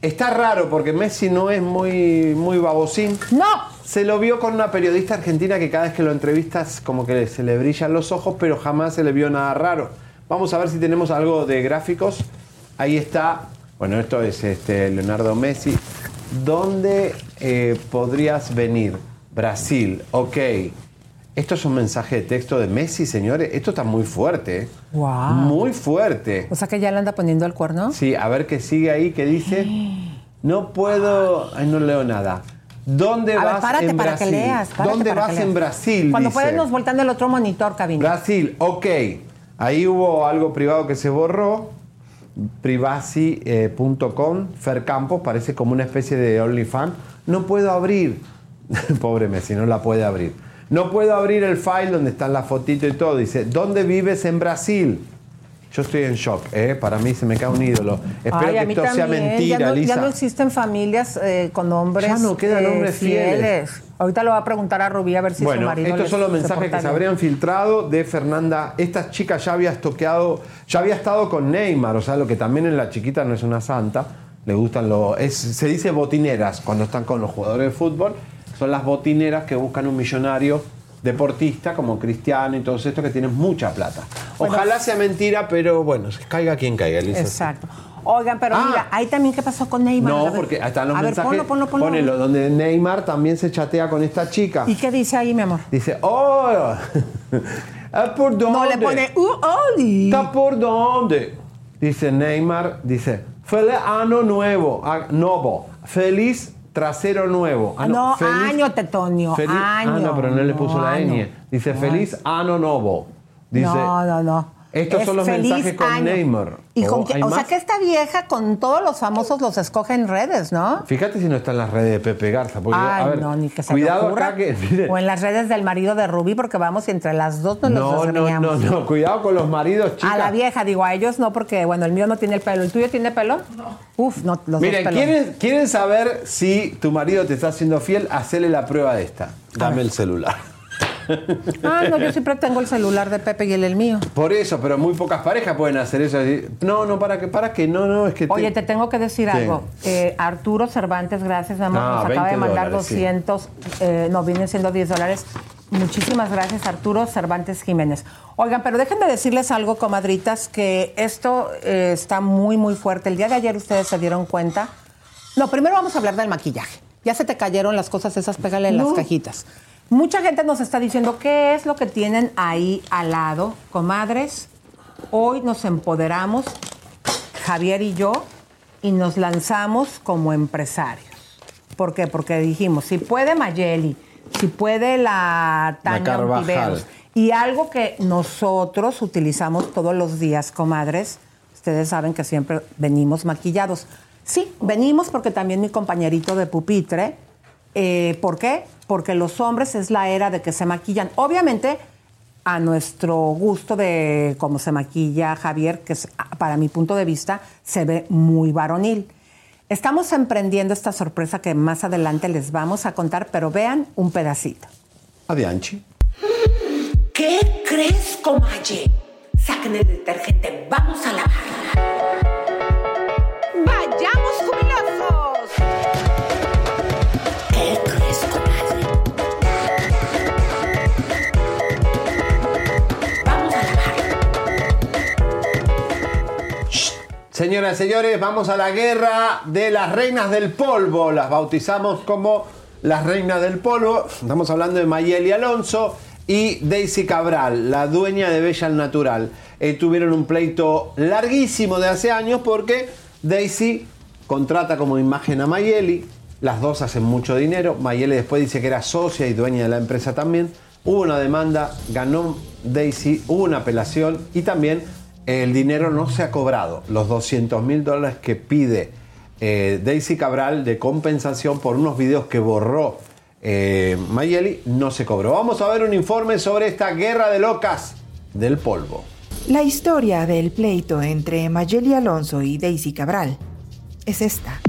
Está raro porque Messi no es muy, muy babosín. ¡No! Se lo vio con una periodista argentina que cada vez que lo entrevistas como que se le brillan los ojos, pero jamás se le vio nada raro. Vamos a ver si tenemos algo de gráficos. Ahí está. Bueno, esto es este, Leonardo Messi. ¿Dónde eh, podrías venir? Brasil, ok. Esto es un mensaje de texto de Messi, señores. Esto está muy fuerte. ¿eh? Wow. Muy fuerte. O sea que ya le anda poniendo el cuerno. Sí, a ver qué sigue ahí, que dice. No puedo. Ay, no leo nada. ¿Dónde A ver, vas párate en para Brasil? que leas. párate ¿Dónde para vas que leas. en Brasil? Cuando dice. puedes nos voltean el otro monitor, cabina. Brasil, ok. Ahí hubo algo privado que se borró. Privacy.com. Fer Campos parece como una especie de OnlyFans. No puedo abrir. Pobre Messi, no la puede abrir. No puedo abrir el file donde están las fotitos y todo. Dice, ¿dónde vives en Brasil? Yo estoy en shock, ¿eh? Para mí se me cae un ídolo. Espero Ay, que esto sea mentira, ya no, Lisa. ya no existen familias eh, con hombres. Ya no quedan hombres fieles. Ahorita lo va a preguntar a Rubí a ver si su Bueno, marido estos son los mensajes que se habrían filtrado de Fernanda. Esta chica ya había estoqueado, ya había estado con Neymar, o sea, lo que también en la chiquita no es una santa. Le gustan los. se dice botineras cuando están con los jugadores de fútbol. Son las botineras que buscan un millonario deportista como Cristiano y todos estos que tienen mucha plata. Bueno. Ojalá sea mentira, pero bueno, caiga quien caiga, Elisa. Exacto. Oigan, pero Ah. mira, ahí también qué pasó con Neymar. No, ver. porque están los a ver, mensajes. ponlo, ponlo, ponlo. Ponelo, donde Neymar también se chatea con esta chica. ¿Y qué dice ahí, mi amor? Dice, oh, ¿ah, ¿por dónde? No le pone, uh, Oli. ¿Está por dónde? Dice Neymar, dice, feliz año nuevo, nuevo, feliz trasero nuevo. Ah, no, feliz- año, Tetonio, feliz- año. Ah, no, pero no le puso No, la ñ. Dice, feliz nuevo. Dice, no, no, no. Estos Es son los feliz mensajes con año. Neymar. Y con Oh, que- ¿hay o sea que esta vieja con todos los famosos los escoge en redes, ¿no? Fíjate si no está en las redes de Pepe Garza. Porque, Ay, a ver, no, ni que se cuidado ocurra. acá que... miren, O en las redes del marido de Rubí, porque vamos y entre las dos nos no, los no, no, no, cuidado con los maridos, chicas. A la vieja, digo, a ellos no, porque bueno, el mío no tiene el pelo. ¿El tuyo tiene pelo? No. Uf, no, los Miren, dos pelos. ¿quieren, quieren saber si tu marido te está haciendo fiel? Hacele la prueba de esta. Dame el celular. Ah, no, yo siempre tengo el celular de Pepe y él el mío. Por eso, pero muy pocas parejas pueden hacer eso. No, no, para que, para que, no, no, es que. Oye, te tengo que decir algo. Eh, Arturo Cervantes, gracias, mi amor. Ah, nos acaba 20 de mandar dólares, sí. 200, eh, no, vienen siendo 10 dólares. Muchísimas gracias, Arturo Cervantes Jiménez. Oigan, pero déjenme decirles algo, comadritas, que esto eh, está muy, muy fuerte. El día de ayer ustedes se dieron cuenta. No, primero vamos a hablar del maquillaje. Ya se te cayeron las cosas esas, pégale en las cajitas. Mucha gente nos está diciendo qué es lo que tienen ahí al lado, comadres. Hoy nos empoderamos, Javier y yo, y nos lanzamos como empresarios. ¿Por qué? Porque dijimos, si puede Mayeli, si puede la Tania. Ontiveros, y algo que nosotros utilizamos todos los días, comadres, ustedes saben que siempre venimos maquillados. Sí, venimos porque también mi compañerito de pupitre, eh, ¿por qué? Porque los hombres es la era de que se maquillan. Obviamente, a nuestro gusto de cómo se maquilla Javier, que es, para mi punto de vista se ve muy varonil. Estamos emprendiendo esta sorpresa que más adelante les vamos a contar, pero vean un pedacito. Adianchi. ¿Qué crees, comalle? Saquen el detergente, vamos a lavar. Señoras y señores, vamos a la guerra de las reinas del polvo. Las bautizamos como las reinas del polvo. Estamos hablando de Mayeli Alonso y Daisy Cabral, la dueña de Bella al Natural. Eh, tuvieron un pleito larguísimo de hace años porque Daisy contrata como imagen a Mayeli. Las dos hacen mucho dinero. Mayeli después dice que era socia y dueña de la empresa también. Hubo una demanda, ganó Daisy, hubo una apelación y también el dinero no se ha cobrado. Los 200 mil dólares que pide eh, Daisy Cabral de compensación por unos videos que borró eh, Mayeli no se cobró. Vamos a ver un informe sobre esta guerra de locas del polvo. La historia del pleito entre Mayeli Alonso y Daisy Cabral es esta.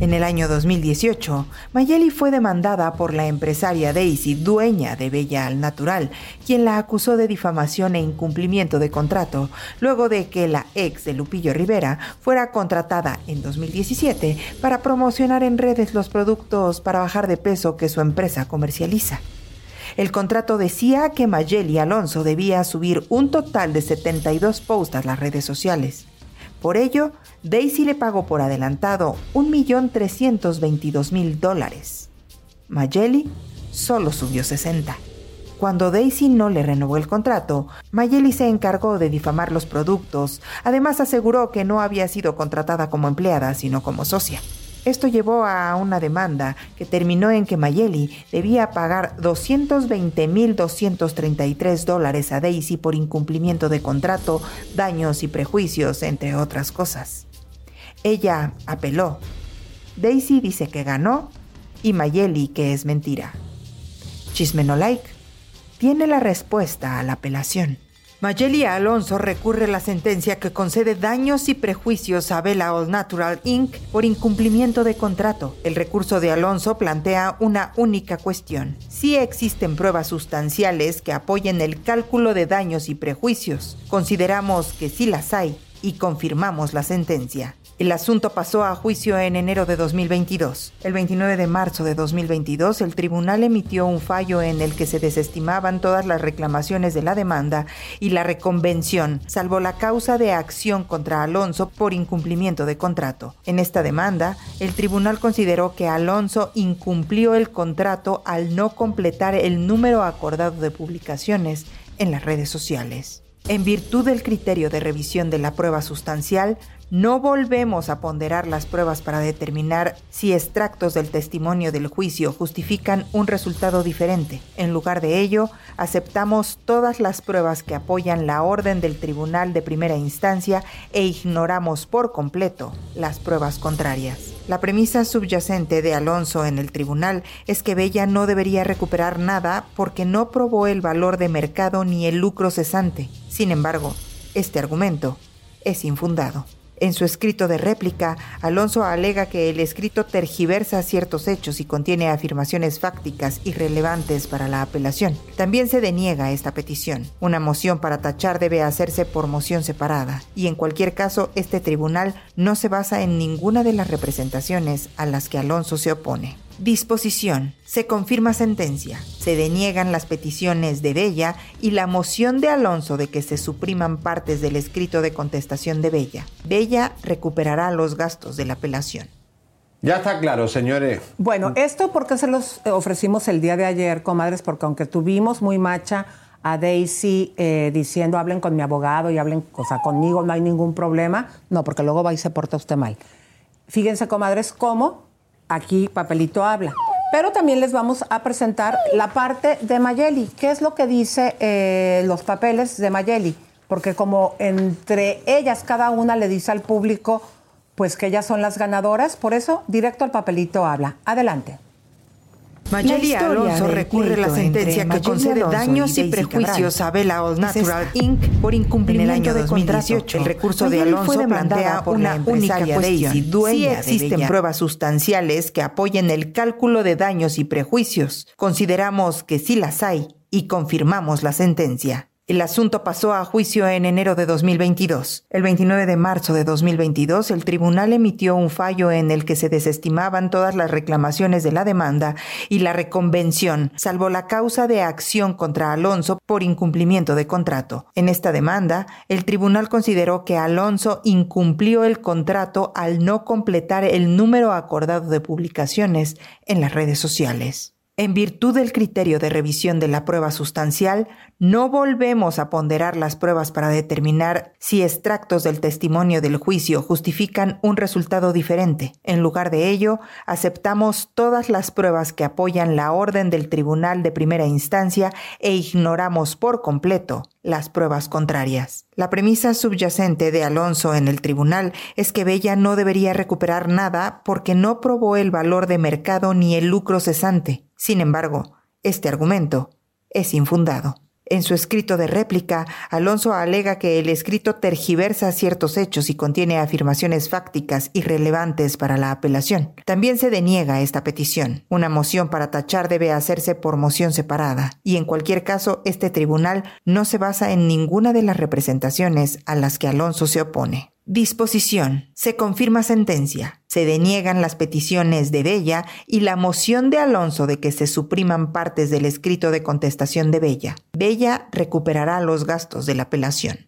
En el año 2018, Mayeli fue demandada por la empresaria Daisy, dueña de Bella al Natural, quien la acusó de difamación e incumplimiento de contrato, luego de que la ex de Lupillo Rivera fuera contratada en 2017 para promocionar en redes los productos para bajar de peso que su empresa comercializa. El contrato decía que Mayeli Alonso debía subir un total de 72 posts a las redes sociales. Por ello, Daisy le pagó por adelantado 1.322.000 dólares. Mayeli solo subió 60. Cuando Daisy no le renovó el contrato, Mayeli se encargó de difamar los productos. Además aseguró que no había sido contratada como empleada, sino como socia. Esto llevó a una demanda que terminó en que Mayeli debía pagar 220.233 dólares a Daisy por incumplimiento de contrato, daños y prejuicios, entre otras cosas. Ella apeló. Daisy dice que ganó y Mayeli que es mentira. Chisme no like tiene la respuesta a la apelación. Mayeli Alonso recurre la sentencia que concede daños y prejuicios a Bella All Natural Inc. por incumplimiento de contrato. El recurso de Alonso plantea una única cuestión. Si existen pruebas sustanciales que apoyen el cálculo de daños y prejuicios, consideramos que sí las hay y confirmamos la sentencia. El asunto pasó a juicio en enero de 2022. El 29 de marzo de 2022, el tribunal emitió un fallo en el que se desestimaban todas las reclamaciones de la demanda y la reconvención, salvo la causa de acción contra Alonso por incumplimiento de contrato. En esta demanda, el tribunal consideró que Alonso incumplió el contrato al no completar el número acordado de publicaciones en las redes sociales. En virtud del criterio de revisión de la prueba sustancial, no volvemos a ponderar las pruebas para determinar si extractos del testimonio del juicio justifican un resultado diferente. En lugar de ello, aceptamos todas las pruebas que apoyan la orden del tribunal de primera instancia e ignoramos por completo las pruebas contrarias. La premisa subyacente de Alonso en el tribunal es que Bella no debería recuperar nada porque no probó el valor de mercado ni el lucro cesante. Sin embargo, este argumento es infundado. En su escrito de réplica, Alonso alega que el escrito tergiversa ciertos hechos y contiene afirmaciones fácticas irrelevantes para la apelación. También se deniega esta petición. Una moción para tachar debe hacerse por moción separada, y en cualquier caso, este tribunal no se basa en ninguna de las representaciones a las que Alonso se opone. Disposición. Se confirma sentencia. Se deniegan las peticiones de Bella y la moción de Alonso de que se supriman partes del escrito de contestación de Bella. Bella recuperará los gastos de la apelación. Ya está claro, señores. Bueno, esto porque se los ofrecimos el día de ayer, comadres, porque aunque tuvimos muy macha a Daisy eh, diciendo hablen con mi abogado y hablen, o sea, conmigo no hay ningún problema, no, porque luego va y se porta usted mal. Fíjense, comadres, cómo aquí Papelito habla. Pero también les vamos a presentar la parte de Mayeli. ¿Qué es lo que dice eh, los papeles de Mayeli? Porque como entre ellas cada una le dice al público, pues que ellas son las ganadoras, por eso directo al papelito habla. Adelante. Mayeli Alonso recurre la sentencia que concede Alonso daños y y, prejuicios a Bella All Natural. Inc. por incumplimiento En el año de contrato. 2018. El recurso de Alonso plantea una única cuestión. Daisy, de existen pruebas sustanciales que apoyen el cálculo de daños y prejuicios, consideramos que sí las hay y confirmamos la sentencia. El asunto pasó a juicio en enero de 2022. El 29 de marzo de 2022, el tribunal emitió un fallo en el que se desestimaban todas las reclamaciones de la demanda y la reconvención, salvo la causa de acción contra Alonso por incumplimiento de contrato. En esta demanda, el tribunal consideró que Alonso incumplió el contrato al no completar el número acordado de publicaciones en las redes sociales. En virtud del criterio de revisión de la prueba sustancial, no volvemos a ponderar las pruebas para determinar si extractos del testimonio del juicio justifican un resultado diferente. En lugar de ello, aceptamos todas las pruebas que apoyan la orden del tribunal de primera instancia e ignoramos por completo las pruebas contrarias. La premisa subyacente de Alonso en el tribunal es que Bella no debería recuperar nada porque no probó el valor de mercado ni el lucro cesante. Sin embargo, este argumento es infundado. En su escrito de réplica, Alonso alega que el escrito tergiversa ciertos hechos y contiene afirmaciones fácticas irrelevantes para la apelación. También se deniega esta petición. Una moción para tachar debe hacerse por moción separada, y en cualquier caso, este tribunal no se basa en ninguna de las representaciones a las que Alonso se opone. Disposición. Se confirma sentencia. Se deniegan las peticiones de Bella y la moción de Alonso de que se supriman partes del escrito de contestación de Bella. Bella recuperará los gastos de la apelación.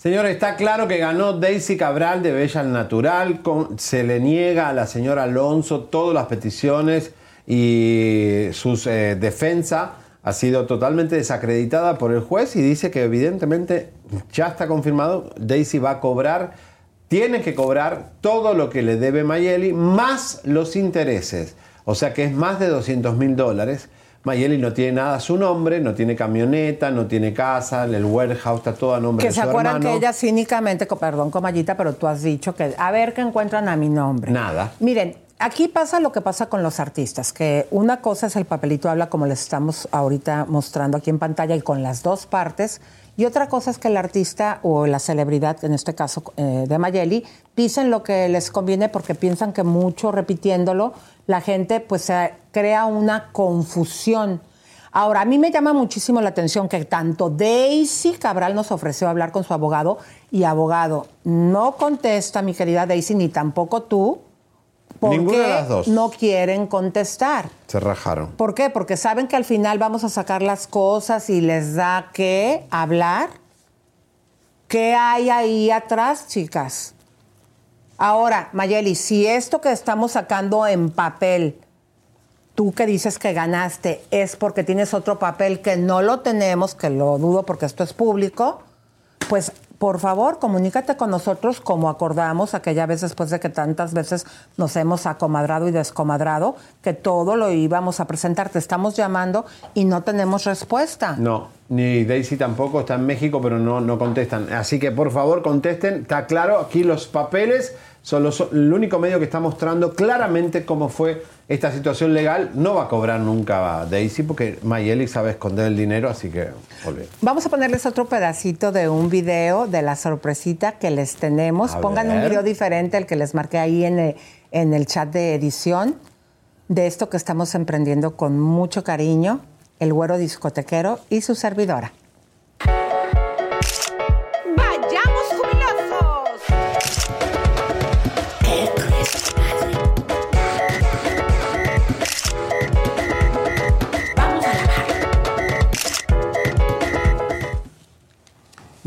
Señores, está claro que ganó Daisy Cabral de Bella al Natural. se le niega a la señora Alonso todas las peticiones y su defensa ha sido totalmente desacreditada por el juez y dice que evidentemente ya está confirmado, Daisy va a cobrar, tiene que cobrar todo lo que le debe Mayeli más los intereses. O sea que es más de 200 mil dólares. Mayeli no tiene nada a su nombre, no tiene camioneta, no tiene casa, el warehouse está todo a nombre Que de se su acuerdan hermano. que ella cínicamente, perdón, comallita, pero tú has dicho que a ver que encuentran a mi nombre. Nada. Miren, aquí pasa lo que pasa con los artistas, que una cosa es el papelito habla como les estamos ahorita mostrando aquí en pantalla y con las dos partes, y otra cosa es que el artista o la celebridad, en este caso eh, de Mayeli, dicen lo que les conviene porque piensan que mucho repitiéndolo, la gente pues se crea una confusión. Ahora, a mí me llama muchísimo la atención que tanto Daisy Cabral nos ofreció hablar con su abogado y abogado no contesta, mi querida Daisy, ni tampoco tú, porque Ninguna de las dos. no quieren contestar. Se rajaron. ¿Por qué? Porque saben que al final vamos a sacar las cosas y les da que hablar. ¿Qué hay ahí atrás, chicas? Ahora, Mayeli, si esto que estamos sacando en papel, tú que dices que ganaste, es porque tienes otro papel que no lo tenemos, que lo dudo porque esto es público, pues por favor, comunícate con nosotros como acordamos aquella vez después de que tantas veces nos hemos acomadrado y descomadrado, que todo lo íbamos a presentar. Te estamos llamando y no tenemos respuesta. No, ni Daisy tampoco, está en México, pero no, no contestan. Así que por favor contesten, está claro, aquí los papeles son los- el único medio que está mostrando claramente cómo fue esta situación legal. No va a cobrar nunca a Daisy porque Mayeli sabe esconder el dinero, así que olvídate. Vamos a ponerles otro pedacito de un video de la sorpresita que les tenemos. A Pongan un video diferente, el que les marqué ahí en el, en el chat de edición, de esto que estamos emprendiendo con mucho cariño, el güero discotequero y su servidora.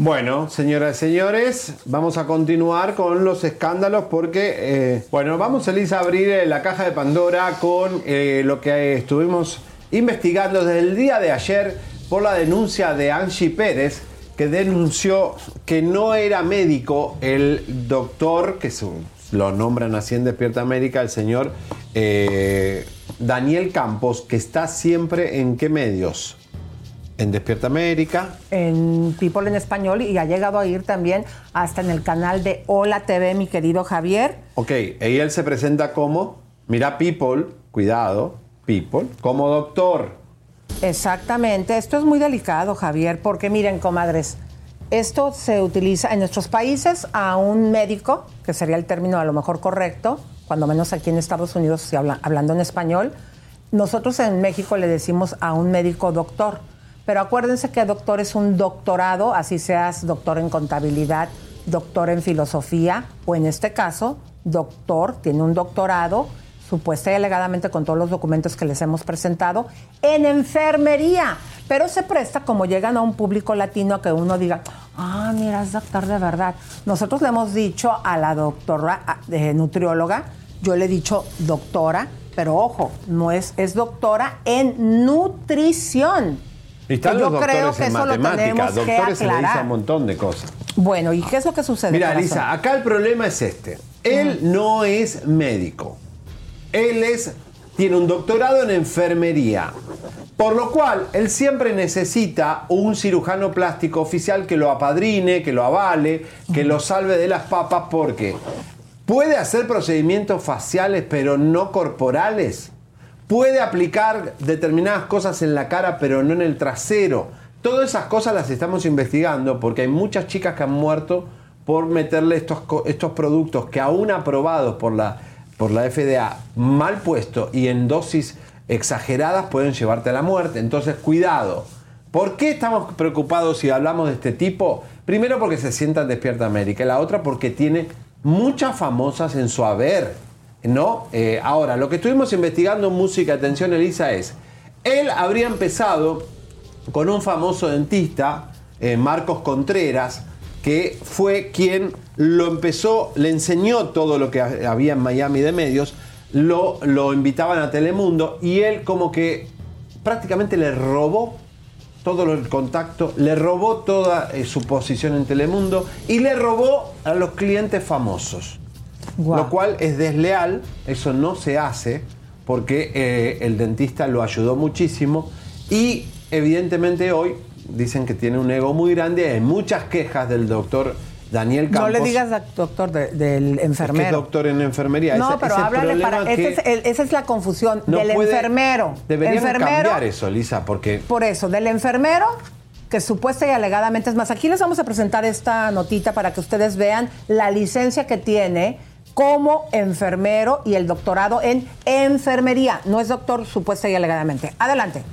Bueno, señoras y señores, vamos a continuar con los escándalos porque, eh, bueno, vamos Elisa, a abrir eh, la caja de Pandora con eh, lo que estuvimos investigando desde el día de ayer por la denuncia de Angie Pérez, que denunció que no era médico el doctor, que lo nombran así en Despierta América, el señor Daniel Campos, que está siempre en qué medios? En Despierta América, En People en Español y ha llegado a ir también hasta en el canal de Hola TV, mi querido Javier. Ok, y él se presenta como, mira, People, cuidado, People, como doctor. Exactamente, esto es muy delicado, Javier, porque miren, comadres, esto se utiliza en nuestros países a un médico, que sería el término a lo mejor correcto, cuando menos aquí en Estados Unidos, si habla- hablando en español, nosotros en México le decimos a un médico doctor, pero acuérdense que doctor es un doctorado, así seas doctor en contabilidad, doctor en filosofía, o en este caso, doctor, tiene un doctorado supuesta y alegadamente con todos los documentos que les hemos presentado, en enfermería. Pero se presta como llegan a un público latino a que uno diga, ah, mira, es doctor de verdad. Nosotros le hemos dicho a la doctora de nutrióloga, yo le he dicho doctora, pero ojo, no es, es doctora en nutrición. Y están yo los creo doctores que en eso lo tenemos que doctores se le dice aclarar. un montón de cosas. Bueno, ¿y qué es lo que sucede? Mira, corazón? Lisa, acá el problema es este. Él no es médico. Él es, tiene un doctorado en enfermería. Por lo cual, él siempre necesita un cirujano plástico oficial que lo apadrine, que lo avale, que lo salve de las papas, porque puede hacer procedimientos faciales, pero no corporales. Puede aplicar determinadas cosas en la cara, pero no en el trasero. Todas esas cosas las estamos investigando porque hay muchas chicas que han muerto por meterle estos, estos productos que aún aprobados por la, por la FDA mal puesto y en dosis exageradas pueden llevarte a la muerte. Entonces, cuidado. ¿Por qué estamos preocupados si hablamos de este tipo? Primero porque se sienta en Despierta América y la otra porque tiene muchas famosas en su haber. ¿No? Eh, ahora, lo que estuvimos investigando en música, atención Elisa, es, él habría empezado con un famoso dentista, eh, Marcos Contreras, que fue quien lo empezó, le enseñó todo lo que ha- había en Miami de medios, lo, lo invitaban a Telemundo y él como que prácticamente le robó todo el contacto, le robó toda eh, su posición en Telemundo y le robó a los clientes famosos. Lo cual es desleal, eso no se hace porque eh, el dentista lo ayudó muchísimo y evidentemente hoy dicen que tiene un ego muy grande, hay muchas quejas del doctor Daniel Campos. No le digas doc- doctor de- del Es que es enfermero. doctor en enfermería. No, Ese- pero ese háblale para. que ese es el- esa es la confusión. no del puede- enfermero. Deberían enfermero, cambiar eso, Lisa, porque Por eso, del enfermero, que supuesta y alegadamente es más. Aquí les vamos a presentar esta notita para que ustedes vean la licencia que tiene como enfermero y el doctorado en enfermería. No es doctor supuesta y alegadamente. Adelante.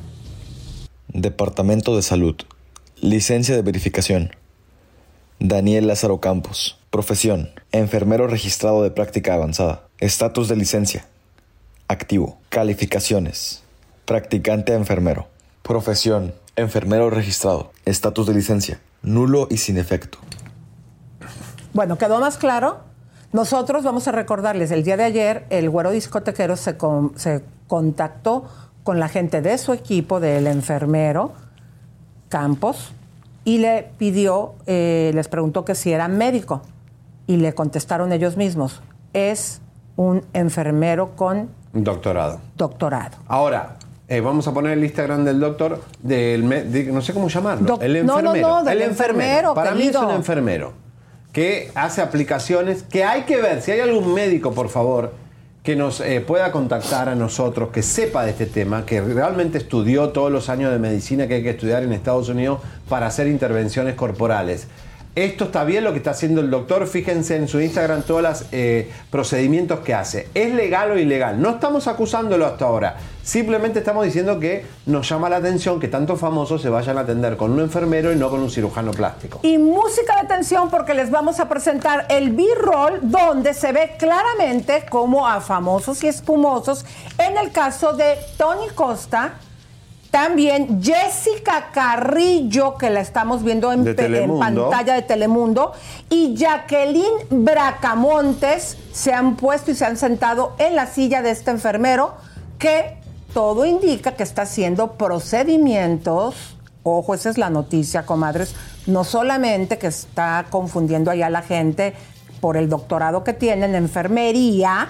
Departamento de Salud. Licencia de verificación. Daniel Lázaro Campos. Profesión. Enfermero registrado de práctica avanzada. Estatus de licencia. Activo. Calificaciones. Practicante enfermero. Profesión. Enfermero registrado. Estatus de licencia. Nulo y sin efecto. Bueno, ¿quedó más claro? Nosotros vamos a recordarles, el día de ayer el güero discotequero se, con- se contactó con la gente de su equipo, del enfermero Campos, y le pidió, eh, les preguntó que si era médico, y le contestaron ellos mismos, es un enfermero con doctorado. doctorado. Ahora, eh, vamos a poner el Instagram del doctor, del de- no sé cómo llamarlo. Doc- el no, no, enfermero. no, del el enfermero, Para mí es un enfermero que hace aplicaciones que hay que ver. Si hay algún médico, por favor, que nos eh, pueda contactar a nosotros, que sepa de este tema, que realmente estudió todos los años de medicina que hay que estudiar en Estados Unidos para hacer intervenciones corporales. Esto está bien lo que está haciendo el doctor. Fíjense en su Instagram todos los eh, procedimientos que hace. ¿Es legal o ilegal? No estamos acusándolo hasta ahora. Simplemente estamos diciendo que nos llama la atención que tantos famosos se vayan a atender con un enfermero y no con un cirujano plástico. Y música de atención porque les vamos a presentar el B-roll donde se ve claramente como a famosos y espumosos. En el caso de Tony Costa, también Jessica Carrillo, que la estamos viendo en, pantalla de Telemundo, y Jacqueline Bracamontes se han puesto y se han sentado en la silla de este enfermero que todo indica que está haciendo procedimientos. Ojo, esa es la noticia, comadres. No solamente que está confundiendo allá a la gente por el doctorado que tiene en enfermería,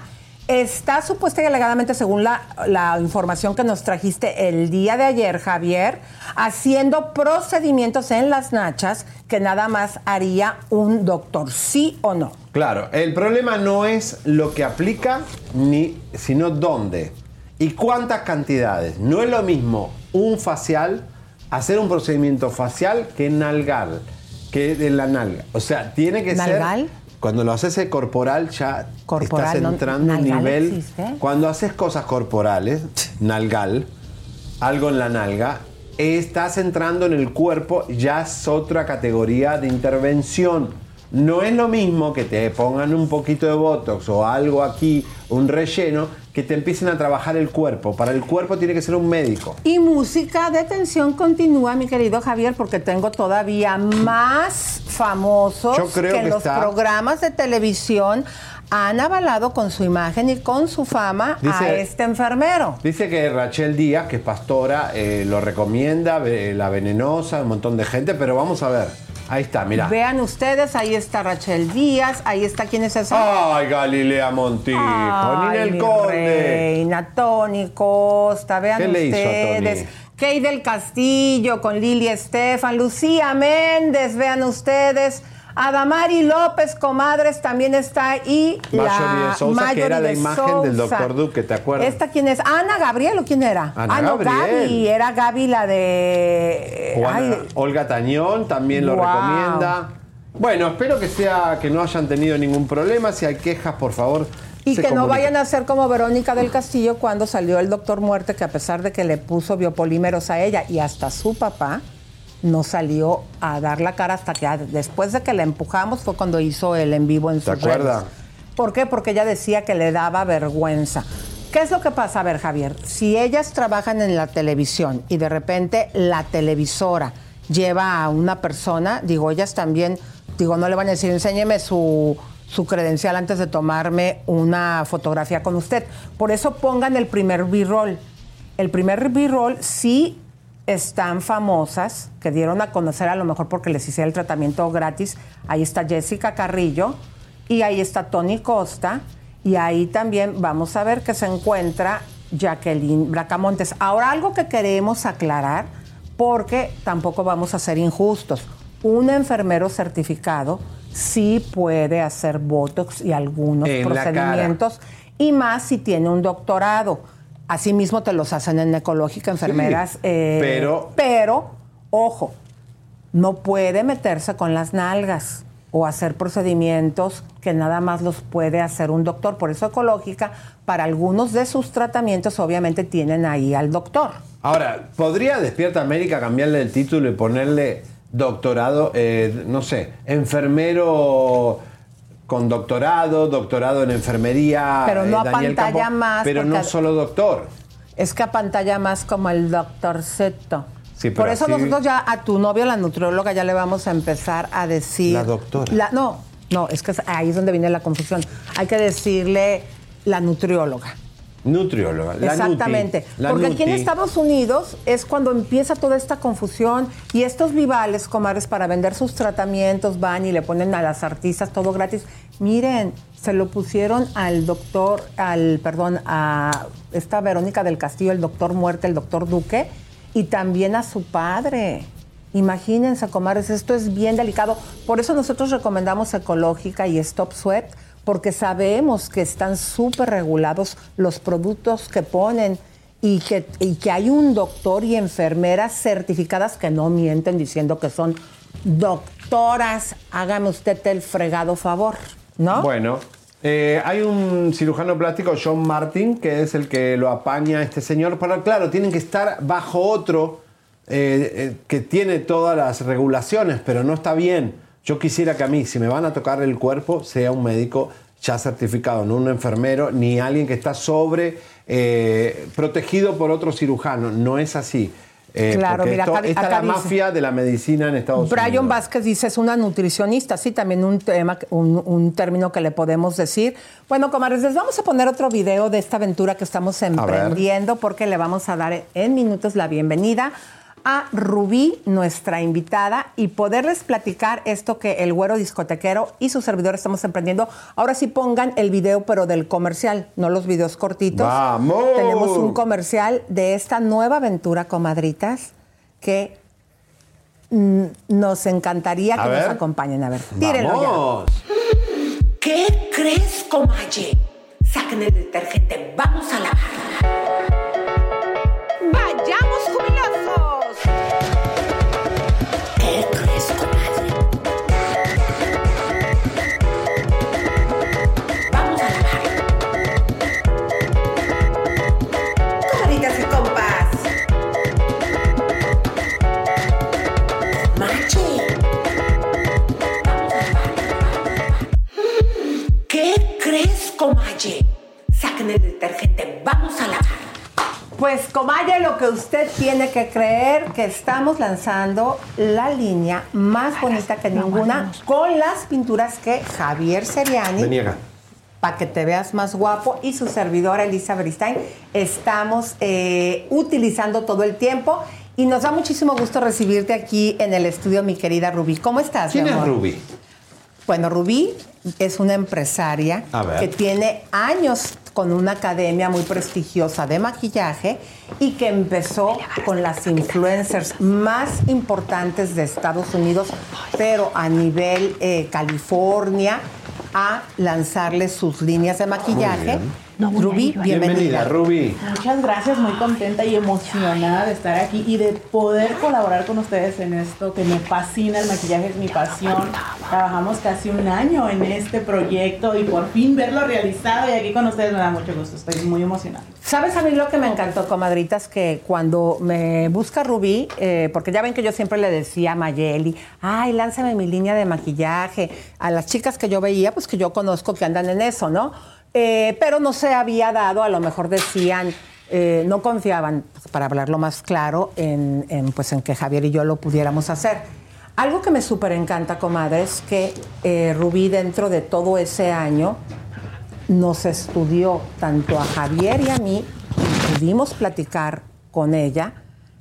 está supuesta y alegadamente, según la, la información que nos trajiste el día de ayer, Javier, haciendo procedimientos en las nachas que nada más haría un doctor, ¿sí o no? Claro, el problema no es lo que aplica, ni, sino dónde y cuántas cantidades. No es lo mismo un facial, hacer un procedimiento facial que nalgal, que de la nalga. O sea, tiene que ¿Nalgal? ser... Cuando lo haces eh, corporal ya Corporal, estás no- entrando a un ¿nalgal nivel... existe? Cuando haces cosas corporales, nalgal, algo en la nalga, estás entrando en el cuerpo, ya es otra categoría de intervención. No es lo mismo que te pongan un poquito de botox o algo aquí, un relleno, que te empiecen a trabajar el cuerpo. Para el cuerpo tiene que ser un médico. Y música de tensión continúa, mi querido Javier, porque tengo todavía más famosos Yo creo que, que los está- programas de televisión han avalado con su imagen y con su fama a este enfermero. Dice que Rachel Díaz, que es pastora, eh, lo recomienda, la venenosa, un montón de gente, pero vamos a ver. Ahí está, mira. Vean ustedes, ahí está Rachel Díaz, ahí está quién es esa. Ay, Galilea Montijo, Ninel Conde. Reina, Tony Costa, vean ¿Qué le hizo a ustedes. Tony? Kay del Castillo con Lili Estefan, Lucía Méndez, vean ustedes. Adamari López, comadres, también está ahí. De Sousa, que era la imagen del Sousa. doctor Duque, ¿te acuerdas? ¿Esta quién es? ¿Ana Gabriel o quién era? Ana ah, no, Gabriel. Gaby. Era Gaby la de. Juana- Ay, Olga Tañón también lo Wow. recomienda. Bueno, espero que sea que no hayan tenido ningún problema. Si hay quejas, por favor. Y que no comuniquen. vayan a ser como Verónica del Castillo cuando salió el doctor Muerte, que a pesar de que le puso biopolímeros a ella y hasta su papá, no salió a dar la cara hasta que después de que la empujamos fue cuando hizo el en vivo en ¿Te acuerdas? ¿Por qué? Porque ella decía que le daba vergüenza. ¿Qué es lo que pasa? A ver, Javier, si ellas trabajan en la televisión y de repente la televisora lleva a una persona, digo, ellas también, digo, no le van a decir, enséñeme su, su credencial antes de tomarme una fotografía con usted. Por eso pongan el primer B-roll. El primer B-roll sí están famosas, que dieron a conocer a lo mejor porque les hiciera el tratamiento gratis. Ahí está Jessica Carrillo y ahí está Tony Costa y ahí también vamos a ver que se encuentra Jacqueline Bracamontes. Ahora algo que queremos aclarar, porque tampoco vamos a ser injustos. Un enfermero certificado sí puede hacer Botox y algunos En procedimientos, y más si tiene un doctorado. Asimismo te los hacen en ecológica, enfermeras. eh, pero- Pero, ojo, no puede meterse con las nalgas o hacer procedimientos que nada más los puede hacer un doctor. Por eso ecológica, para algunos de sus tratamientos obviamente tienen ahí al doctor. Ahora, ¿podría Despierta América cambiarle el título y ponerle doctorado, eh, no sé, enfermero con doctorado, doctorado en enfermería? Pero no eh, Daniel apantalla más, Pero no solo doctor. Es que a pantalla más como el doctorcito. Sí, pero Por eso así- nosotros ya a tu novio, la nutrióloga, ya le vamos a empezar a decir... La doctora. La- no, no, es que ahí es donde viene la confusión. Hay que decirle la nutrióloga. Nutrióloga. la Exactamente. La Porque aquí en. Estados Unidos es cuando empieza toda esta confusión y estos vivales, comadres, para vender sus tratamientos van y le ponen a las artistas todo gratis. Miren, se lo pusieron al doctor, al, perdón, a esta Verónica del Castillo, el doctor Muerte, el doctor Duque, y también a su padre. Imagínense, comadres, esto es bien delicado. Por eso nosotros recomendamos Ecológica y Stop Sweat, porque sabemos que están súper regulados los productos que ponen y que, y que hay un doctor y enfermeras certificadas que no mienten diciendo que son doctoras. Hágame usted el fregado favor, ¿no? Bueno, eh, hay un cirujano plástico, John Martin, que es el que lo apaña a este señor. Pero claro, tienen que estar bajo otro eh, eh, que tiene todas las regulaciones, pero no está bien. Yo quisiera que a mí, si me van a tocar el cuerpo, sea un médico ya certificado, no un enfermero, ni alguien que está sobre eh, protegido por otro cirujano. No es así. Eh, Claro, mira, esto- acá- esta es acá la dice- mafia de la medicina en Estados Brian Unidos. Vázquez dice, es una nutricionista, sí, también un tema, un, un término que le podemos decir. Bueno, comadres, les vamos a poner otro video de esta aventura que estamos emprendiendo porque le vamos a dar en minutos la bienvenida a Rubí, nuestra invitada, y poderles platicar esto que el güero discotequero y su servidor estamos emprendiendo. Ahora sí pongan el video, pero del comercial, no los videos cortitos. ¡Vamos! Tenemos un comercial de esta nueva aventura, comadritas, que mm, nos encantaría A que ver. nos acompañen. A ver, tírenlo ya. ¡Vamos! ¿Qué crees, comalle? Saquen el detergente, vamos a lavar. Vamos a lavar. Pues, comalle, lo que usted tiene que creer que estamos lanzando la línea más bonita que ninguna con las pinturas que Javier Seriani Vení acá. para que te veas más guapo y su servidora Elisa Beristain estamos eh, utilizando todo el tiempo y nos da muchísimo gusto recibirte aquí en el estudio, mi querida Rubí. ¿Cómo estás? ¿Quién mi es? Ruby? Bueno, Rubí es una empresaria que tiene años con una academia muy prestigiosa de maquillaje y que empezó con las influencers más importantes de Estados Unidos, pero a nivel eh, California, a lanzarle sus líneas de maquillaje. Rubí, bienvenida. Ruby. Muchas gracias, muy contenta y emocionada de estar aquí y de poder colaborar con ustedes en esto que me fascina, el maquillaje es mi pasión. Trabajamos casi un año en este proyecto y por fin verlo realizado y aquí con ustedes me da mucho gusto, estoy muy emocionada. ¿Sabes a mí lo que me encantó, comadritas? Que cuando me busca Rubí, eh, porque ya ven que yo siempre le decía a Mayeli, ay, lánzame mi línea de maquillaje. A las chicas que yo veía, pues que yo conozco que andan en eso, ¿no? Eh, pero no se había dado, a lo mejor decían, eh, no confiaban, pues, para hablarlo más claro, en, pues, en que Javier y yo lo pudiéramos hacer. Algo que me súper encanta, comadre, es que eh, Rubí dentro de todo ese año nos estudió tanto a Javier y a mí, y pudimos platicar con ella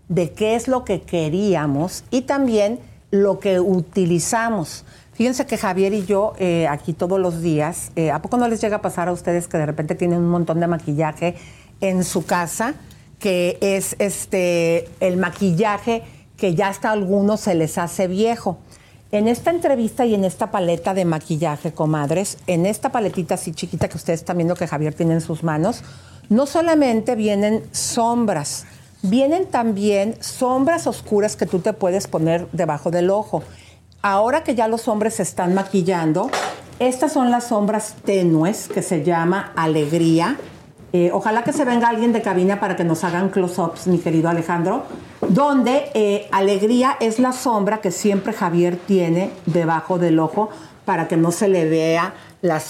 de qué es lo que queríamos y también lo que utilizamos. Fíjense que Javier y yo eh, aquí todos los días, eh, ¿a poco no les llega a pasar a ustedes que de repente tienen un montón de maquillaje en su casa? Que es este el maquillaje que ya hasta algunos se les hace viejo. En esta entrevista y en esta paleta de maquillaje, comadres, en esta paletita así chiquita que ustedes están viendo que Javier tiene en sus manos, no solamente vienen sombras, vienen también sombras oscuras que tú te puedes poner debajo del ojo. Ahora que ya los hombres se están maquillando, estas son las sombras tenues que se llama alegría. Eh, ojalá que se venga alguien de cabina para que nos hagan close-ups, mi querido Alejandro, donde eh, alegría es la sombra que siempre Javier tiene debajo del ojo para que no se le vea la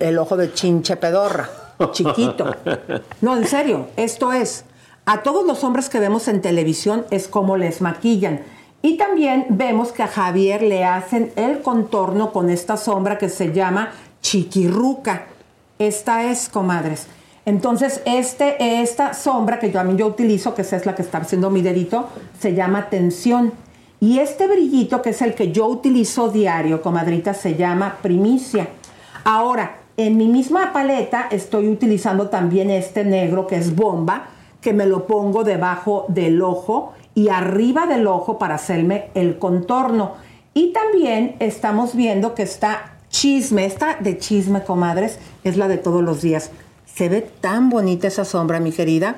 el ojo de chinche pedorra, chiquito. No, en serio, esto es, a todos los hombres que vemos en televisión es como les maquillan. Y también vemos que a Javier le hacen el contorno con esta sombra que se llama chiquirruca. Esta es, comadres. Entonces, este, esta sombra que yo a mí yo utilizo, que esa es la que está haciendo mi dedito, se llama tensión. Y este brillito, que es el que yo utilizo diario, comadrita, se llama primicia. Ahora, en mi misma paleta estoy utilizando también este negro que es bomba, que me lo pongo debajo del ojo y arriba del ojo para hacerme el contorno. Y también estamos viendo que está chisme, esta de chisme, comadres, es la de todos los días. Se ve tan bonita esa sombra, mi querida.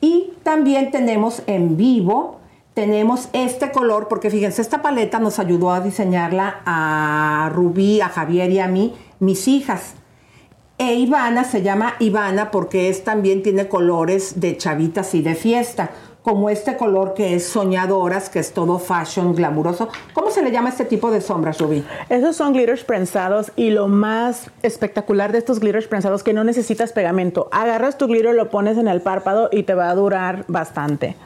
Y también tenemos en vivo, tenemos este color, porque fíjense, esta paleta nos ayudó a diseñarla a Rubí, a Javier y a mí, mis hijas. E Ivana se llama Ivana porque es también tiene colores de chavitas y de fiesta, como este color que es soñadoras, que es todo fashion, glamuroso. ¿Cómo se le llama este tipo de sombras, Rubí? Esos son glitters prensados y lo más espectacular de estos glitters prensados que no necesitas pegamento. Agarras tu glitter, lo pones en el párpado y te va a durar bastante.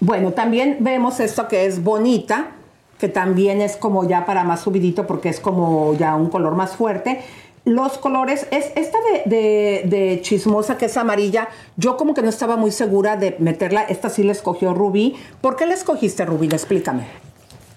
Bueno, también vemos esto que es bonita, que también es como ya para más subidito porque es como ya un color más fuerte. Los colores, es esta de, de- de chismosa que es amarilla, yo como que no estaba muy segura de meterla, esta sí la escogió Rubí. ¿Por qué la escogiste, Rubí? Explícame.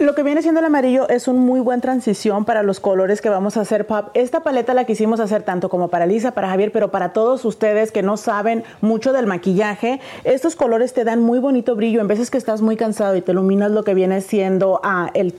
Lo que viene siendo el amarillo es un muy buen transición para los colores que vamos a hacer pop. Esta paleta la quisimos hacer tanto como para Lisa, para Javier, pero para todos ustedes que no saben mucho del maquillaje, estos colores te dan muy bonito brillo. En veces que estás muy cansado y te iluminas lo que viene siendo ah, el,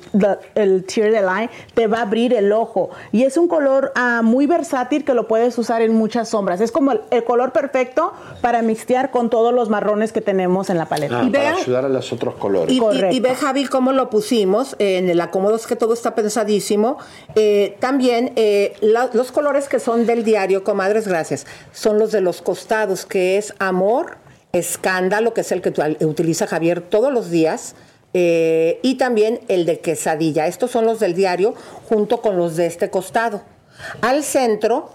tear del eye, te va a abrir el ojo. Y es un color ah, muy versátil que lo puedes usar en muchas sombras. Es como el, el color perfecto para mixtear con todos los marrones que tenemos en la paleta. Ah, para ayudar a los otros colores. Y, y- y ve, Javi, cómo lo pusimos. En el acomodo es que todo está pensadísimo. Eh, también eh, los colores que son del diario, comadres, gracias, son los de los costados, que es amor, escándalo, que es el que utiliza Javier todos los días. eh, y también el de quesadilla. Estos son los del diario junto con los de este costado. Al centro,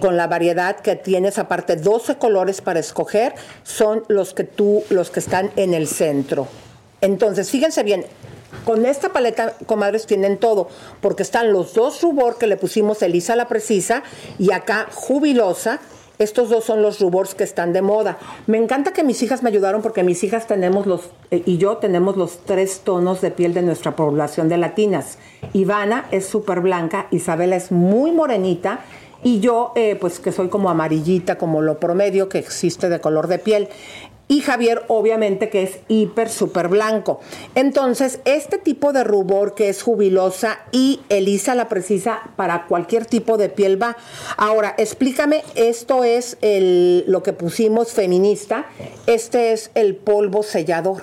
con la variedad que tienes, aparte 12 colores para escoger, son los que tú, los que están en el centro. Entonces, fíjense bien, con esta paleta, comadres, tienen todo, porque están los dos rubor que le pusimos Elisa la Precisa y acá Jubilosa. Estos dos son los rubors que están de moda. Me encanta que mis hijas me ayudaron porque mis hijas tenemos los, eh, y yo tenemos los tres tonos de piel de nuestra población de latinas. Ivana es súper blanca, Isabela es muy morenita y yo, eh, pues que soy como amarillita, como lo promedio que existe de color de piel. Y Javier, obviamente, que es hiper, súper blanco. Entonces, este tipo de rubor que es jubilosa y Elisa la precisa para cualquier tipo de piel va. Ahora, explícame, esto es el, lo que pusimos feminista. Este es el polvo sellador.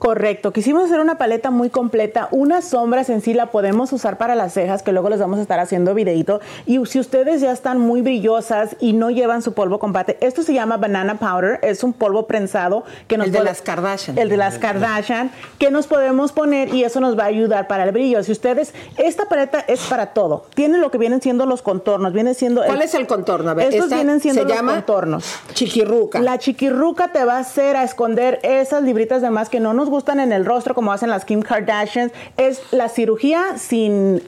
Correcto, quisimos hacer una paleta muy completa. Unas sombras en sí la podemos usar para las cejas, que luego les vamos a estar haciendo videito. Y si ustedes ya están muy brillosas y no llevan su polvo combate, esto se llama banana powder, es un polvo prensado que nos El de las Kardashian. El de las Kardashian, que nos podemos poner y eso nos va a ayudar para el brillo. Si ustedes, esta paleta es para todo. Tiene lo que vienen siendo los contornos, viene siendo... ¿Cuál es el contorno? A ver, estos vienen siendo se los llama contornos. Chiquirruca. La chiquirruca te va a hacer a esconder esas libritas de más que no nos gustan en el rostro como hacen las Kim Kardashian. Es la cirugía sin...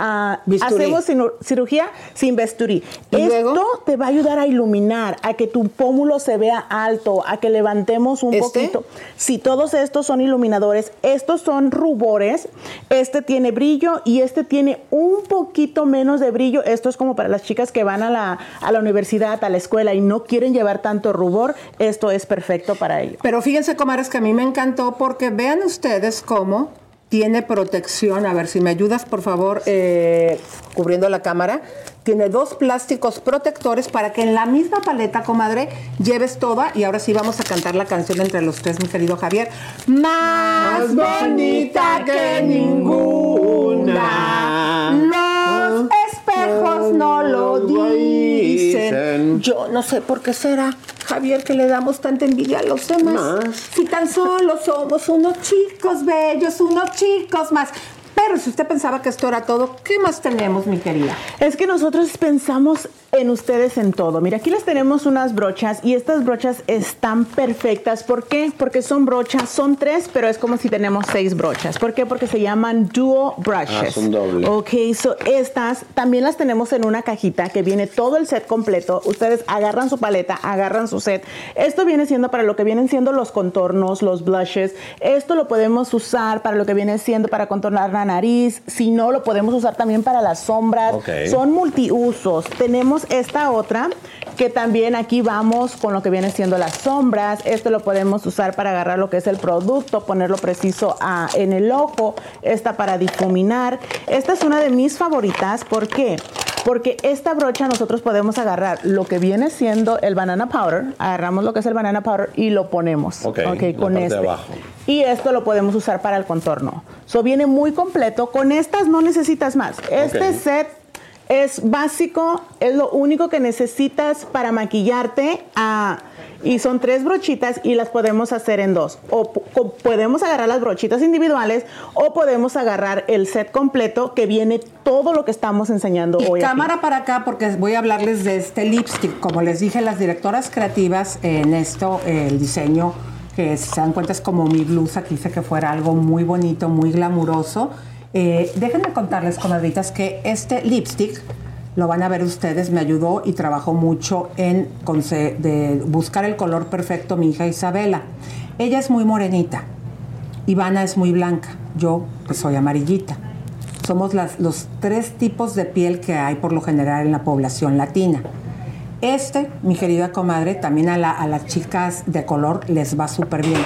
Bisturí. hacemos cirugía sin bisturí. ¿Y Esto luego? te va a ayudar a iluminar, a que tu pómulo se vea alto, a que levantemos un ¿Este? poquito. Si todos estos son iluminadores, estos son rubores, este tiene brillo y este tiene un poquito menos de brillo. Esto es como para las chicas que van a la, a la universidad, a la escuela y no quieren llevar tanto rubor, esto es perfecto para ello. Pero fíjense, comadres, que a mí me encantó porque vean ustedes cómo tiene protección. A ver, si me ayudas, por favor, eh, cubriendo la cámara. Tiene dos plásticos protectores para que en la misma paleta, comadre, lleves toda. Y ahora sí vamos a cantar la canción entre los tres, mi querido Javier. Más bonita que ninguna. Espejos no lo dicen. Yo no sé por qué será, Javier, que le damos tanta envidia a los demás. Si tan solo somos unos chicos bellos, unos chicos más. Pero si usted pensaba que esto era todo, ¿qué más tenemos, mi querida? Es que nosotros pensamos en ustedes en todo. Mira, aquí les tenemos unas brochas y estas brochas están perfectas. ¿Por qué? Porque son brochas, son tres, pero es como si tenemos seis brochas. ¿Por qué? Porque se llaman dual brushes. Ah, son doble. Ok, so estas también las tenemos en una cajita que viene todo el set completo. Ustedes agarran su paleta, agarran su set. Esto viene siendo para lo que vienen siendo los contornos, los blushes. Esto lo podemos usar para lo que viene siendo para contornar la nariz. Si no, lo podemos usar también para las sombras. Ok. Son multiusos. Tenemos esta otra que también aquí vamos con lo que viene siendo las sombras. Esto lo podemos usar para agarrar lo que es el producto, ponerlo preciso ah, en el ojo. Esta para difuminar. Esta es una de mis favoritas. ¿Por qué? Porque esta brocha nosotros podemos agarrar lo que viene siendo el banana powder, agarramos lo que es el banana powder y lo ponemos. Ok, la con parte de este. abajo. Y esto lo podemos usar para el contorno. So viene muy completo. Con estas no necesitas más. Este set es básico, es lo único que necesitas para maquillarte. ah, y son tres brochitas y las podemos hacer en dos. O podemos agarrar las brochitas individuales o podemos agarrar el set completo que viene todo lo que estamos enseñando Y hoy. aquí. cámara para acá porque voy a hablarles de este lipstick. Como les dije, las directoras creativas en esto, el diseño, que si se dan cuenta es como mi blusa, quise que fuera algo muy bonito, muy glamuroso. Eh, déjenme contarles, comadritas, que este lipstick, lo van a ver ustedes, me ayudó y trabajó mucho en de buscar el color perfecto mi hija Isabela. Ella es muy morenita, Ivana es muy blanca, yo pues soy amarillita. Somos los tres tipos de piel que hay por lo general en la población latina. Este, mi querida comadre, también a, la- a las chicas de color les va súper bien.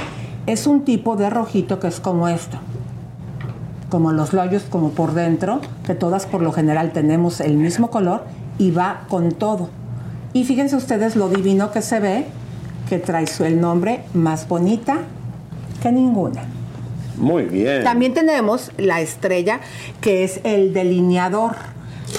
Es un tipo de rojito que es como esto. Como los labios como por dentro, que todas por lo general tenemos el mismo color y va con todo. Y fíjense ustedes lo divino que se ve, que trae su- el nombre más bonita que ninguna. Muy bien. También tenemos la estrella, que es el delineador.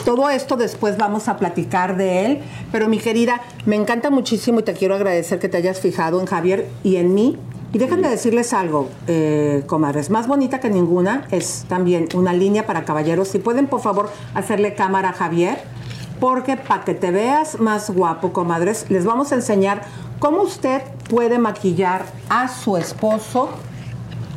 Todo esto después vamos a platicar de él, pero mi querida, me encanta muchísimo y te quiero agradecer que te hayas fijado en Javier y en mí. Y déjenme decirles algo, eh, comadres, más bonita que ninguna es también una línea para caballeros. Si pueden, por favor, hacerle cámara a Javier, porque para que te veas más guapo, comadres, les vamos a enseñar cómo usted puede maquillar a su esposo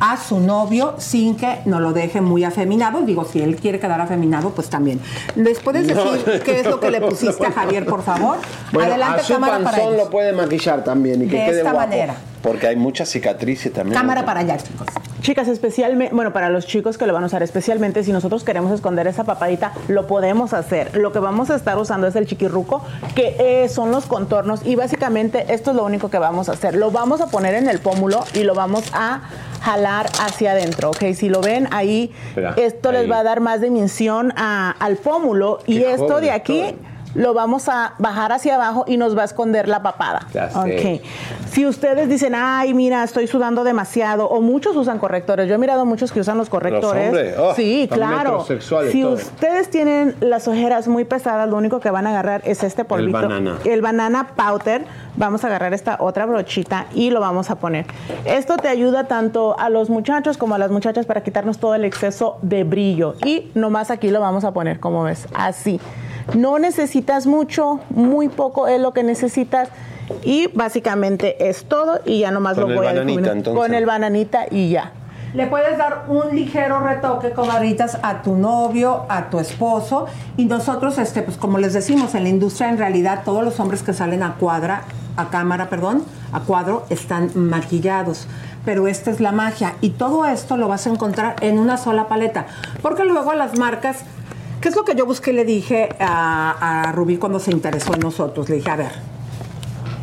a su novio sin que no lo deje muy afeminado. Digo, si él quiere quedar afeminado, pues también. ¿Les puedes No. decir qué es lo que le pusiste a Javier, por favor? Bueno, Adelante, a su cámara para panzón ellos. lo puede maquillar también y que De quede esta guapo. manera. Porque hay muchas cicatrices también. Cámara para allá, chicos. Chicas, especialmente, bueno, para los chicos que lo van a usar, especialmente si nosotros queremos esconder esa papadita, lo podemos hacer. Lo que vamos a estar usando es el chiquirruco, que eh, son los contornos y básicamente esto es lo único que vamos a hacer. Lo vamos a poner en el pómulo y lo vamos a jalar hacia adentro, ¿ok? Si lo ven ahí, Espera, esto les va a dar más dimensión a- al pómulo y esto joven de aquí. Lo vamos a bajar hacia abajo y nos va a esconder la papada. Ya sé. Ok. Si ustedes dicen, ay, mira, estoy sudando demasiado, o muchos usan correctores, yo he mirado muchos que usan los correctores. oh, sí, claro. Si ustedes tienen las ojeras muy pesadas, lo único que van a agarrar es este polvito. banana. El banana powder. Vamos a agarrar esta otra brochita y lo vamos a poner. Esto te ayuda tanto a los muchachos como a las muchachas para quitarnos todo el exceso de brillo. Y nomás aquí lo vamos a poner, como ves, así. No necesitas mucho, muy poco es lo que necesitas. Y básicamente es todo y ya nomás Con lo el voy a bananita, difuminar. entonces. Con el bananita y ya. Le puedes dar un ligero retoque, comadritas, a tu novio, a tu esposo. Y nosotros, este, pues como les decimos, en la industria, en realidad, todos los hombres que salen a cuadra, a cámara, perdón, a cuadro, están maquillados. Pero esta es la magia. Y todo esto lo vas a encontrar en una sola paleta. Porque luego las marcas. ¿Qué es lo que yo busqué le dije a, a Rubí cuando se interesó en nosotros? Le dije, a ver,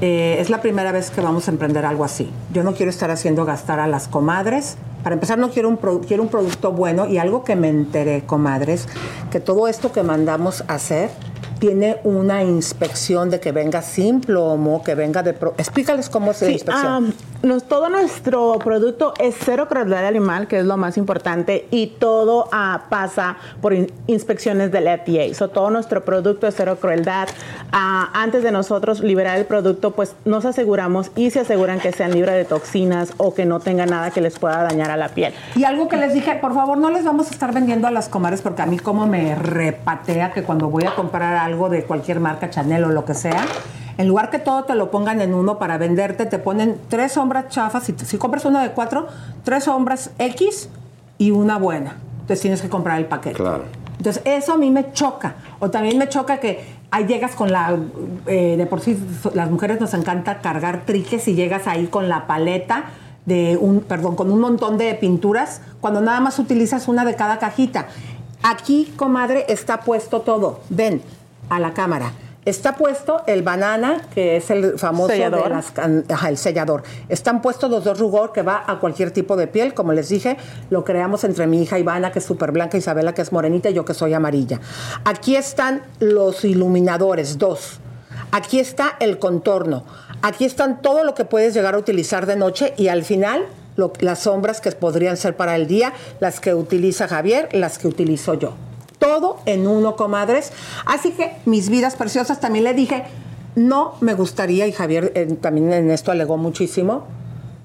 eh, es la primera vez que vamos a emprender algo así. Yo no quiero estar haciendo gastar a las comadres. Para empezar, no quiero un, produ- quiero un producto bueno y algo que me enteré, comadres, que todo esto que mandamos a hacer tiene una inspección de que venga sin plomo, que venga de... pro- Explícales cómo es la Sí, inspección. nos- todo nuestro producto es cero crueldad animal, que es lo más importante, y todo ah, pasa por in- inspecciones del FDA. So, todo nuestro producto es cero crueldad. Ah, antes de nosotros liberar el producto, pues nos aseguramos y se aseguran que sean libres de toxinas o que no tenga nada que les pueda dañar a la piel. Y algo que les dije, por favor, no les vamos a estar vendiendo a las comadres porque a mí como me repatea que cuando voy a comprar algo de cualquier marca, Chanel o lo que sea, en lugar que todo te lo pongan en uno para venderte, te ponen tres sombras chafas. Si, si compras una de cuatro, tres sombras X y una buena. Entonces tienes que comprar el paquete. Claro. Entonces, eso a mí me choca. O también me choca que ahí llegas con la. eh, de por sí, las mujeres nos encanta cargar triques y llegas ahí con la paleta de un. Perdón, con un montón de pinturas, cuando nada más utilizas una de cada cajita. Aquí, comadre, está puesto todo. Ven a la cámara. Está puesto el banana, que es el famoso Sellador. de las can- ajá, el sellador. Están puestos los dos rugor que va a cualquier tipo de piel. Como les dije, lo creamos entre mi hija Ivana, que es súper blanca, Isabela, que es morenita, y yo que soy amarilla. Aquí están los iluminadores, dos. Aquí está el contorno. Aquí están todo lo que puedes llegar a utilizar de noche y al final lo- las sombras que podrían ser para el día, las que utiliza Javier, las que utilizo yo. Todo en uno, comadres. Así que mis vidas preciosas también le dije, no me gustaría, y Javier eh, también en esto alegó muchísimo,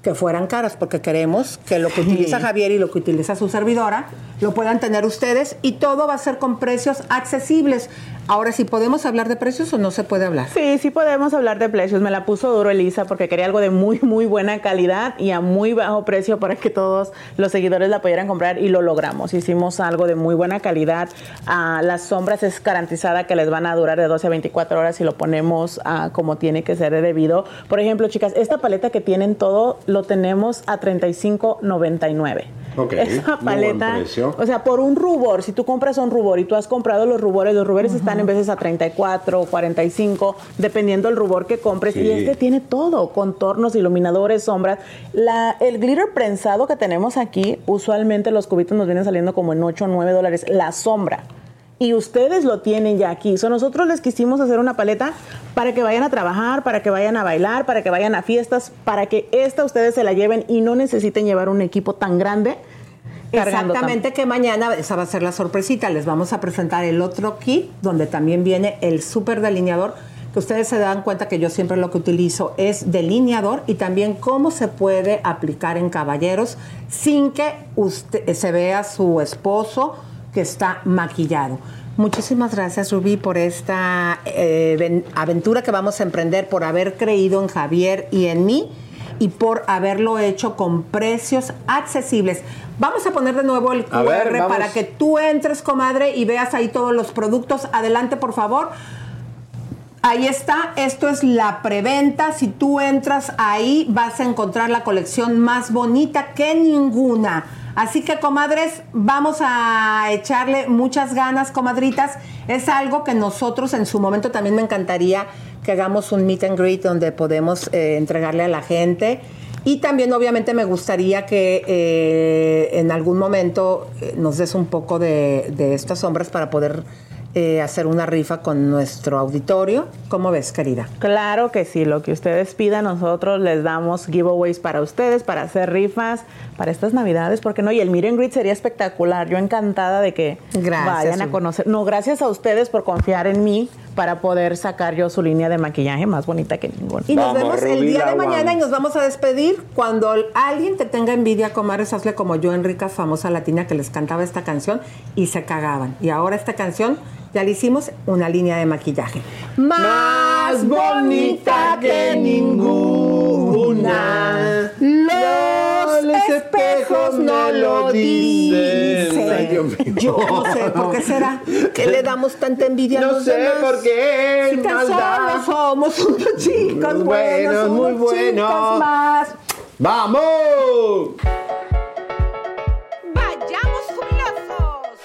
que fueran caras, porque queremos que lo que utiliza Javier y lo que utiliza su servidora lo puedan tener ustedes y todo va a ser con precios accesibles. Ahora, si podemos hablar de precios o no se puede hablar. Sí, sí podemos hablar de precios. Me la puso duro Elisa porque quería algo de muy, muy buena calidad y a muy bajo precio para que todos los seguidores la pudieran comprar y lo logramos. Hicimos algo de muy buena calidad. Ah, las sombras es garantizada que les van a durar de 12 a 24 horas si lo ponemos ah, como tiene que ser de debido. Por ejemplo, chicas, esta paleta que tienen todo lo tenemos a 35.99. Ok, Esa paleta, o sea, por un rubor, si tú compras un rubor y tú has comprado los rubores, los rubores están en veces a 34 o 45, dependiendo del rubor que compres. Sí. Y este tiene todo, contornos, iluminadores, sombras. La, el glitter prensado que tenemos aquí, usualmente los cubitos nos vienen saliendo como en 8 o 9 dólares. La sombra. Y ustedes lo tienen ya aquí. So, nosotros les quisimos hacer una paleta para que vayan a trabajar, para que vayan a bailar, para que vayan a fiestas, para que esta ustedes se la lleven y no necesiten llevar un equipo tan grande. Exactamente, que mañana esa va a ser la sorpresita. Les vamos a presentar el otro kit donde también viene el súper delineador. Que ustedes se dan cuenta que yo siempre lo que utilizo es delineador y también cómo se puede aplicar en caballeros sin que usted se vea su esposo que está maquillado. Muchísimas gracias, Rubí, por esta eh, ven- aventura que vamos a emprender, por haber creído en Javier y en mí y por haberlo hecho con precios accesibles. Vamos a poner de nuevo el ver, QR para que tú entres, comadre, y veas ahí todos los productos. Adelante, por favor. Ahí está, esto es la preventa. Si tú entras ahí, vas a encontrar la colección más bonita que ninguna. Así que, comadres, vamos a echarle muchas ganas, comadritas. Es algo que nosotros en su momento también me encantaría que hagamos un meet and greet donde podemos eh, entregarle a la gente. Y también obviamente me gustaría que eh, en algún momento eh, nos des un poco de, de estas sombras para poder eh, hacer una rifa con nuestro auditorio. ¿Cómo ves, querida? Claro que sí, lo que ustedes pidan, nosotros les damos giveaways para ustedes, para hacer rifas, para estas navidades, porque no, y el and Greet sería espectacular. Yo encantada de que Gracias, vayan a conocer. No, gracias a ustedes por confiar en mí para poder sacar yo su línea de maquillaje más bonita que ninguna. Y nos vemos el día de mañana y nos vamos a despedir. Cuando alguien te tenga envidia, comadres, hazle como yo, Enrica, famosa latina, que les cantaba esta canción y se cagaban. Y ahora esta canción ya le hicimos una línea de maquillaje. Más bonita que ninguna. Espejos no lo dicen. Ay, Dios mío. Yo no sé por qué será que le damos tanta envidia a No los sé demás. por qué, Si tan maldad. solo somos unos chicos Muy buenos, buenos, muy buenos. más. ¡Vamos! ¡Vayamos jubilosos!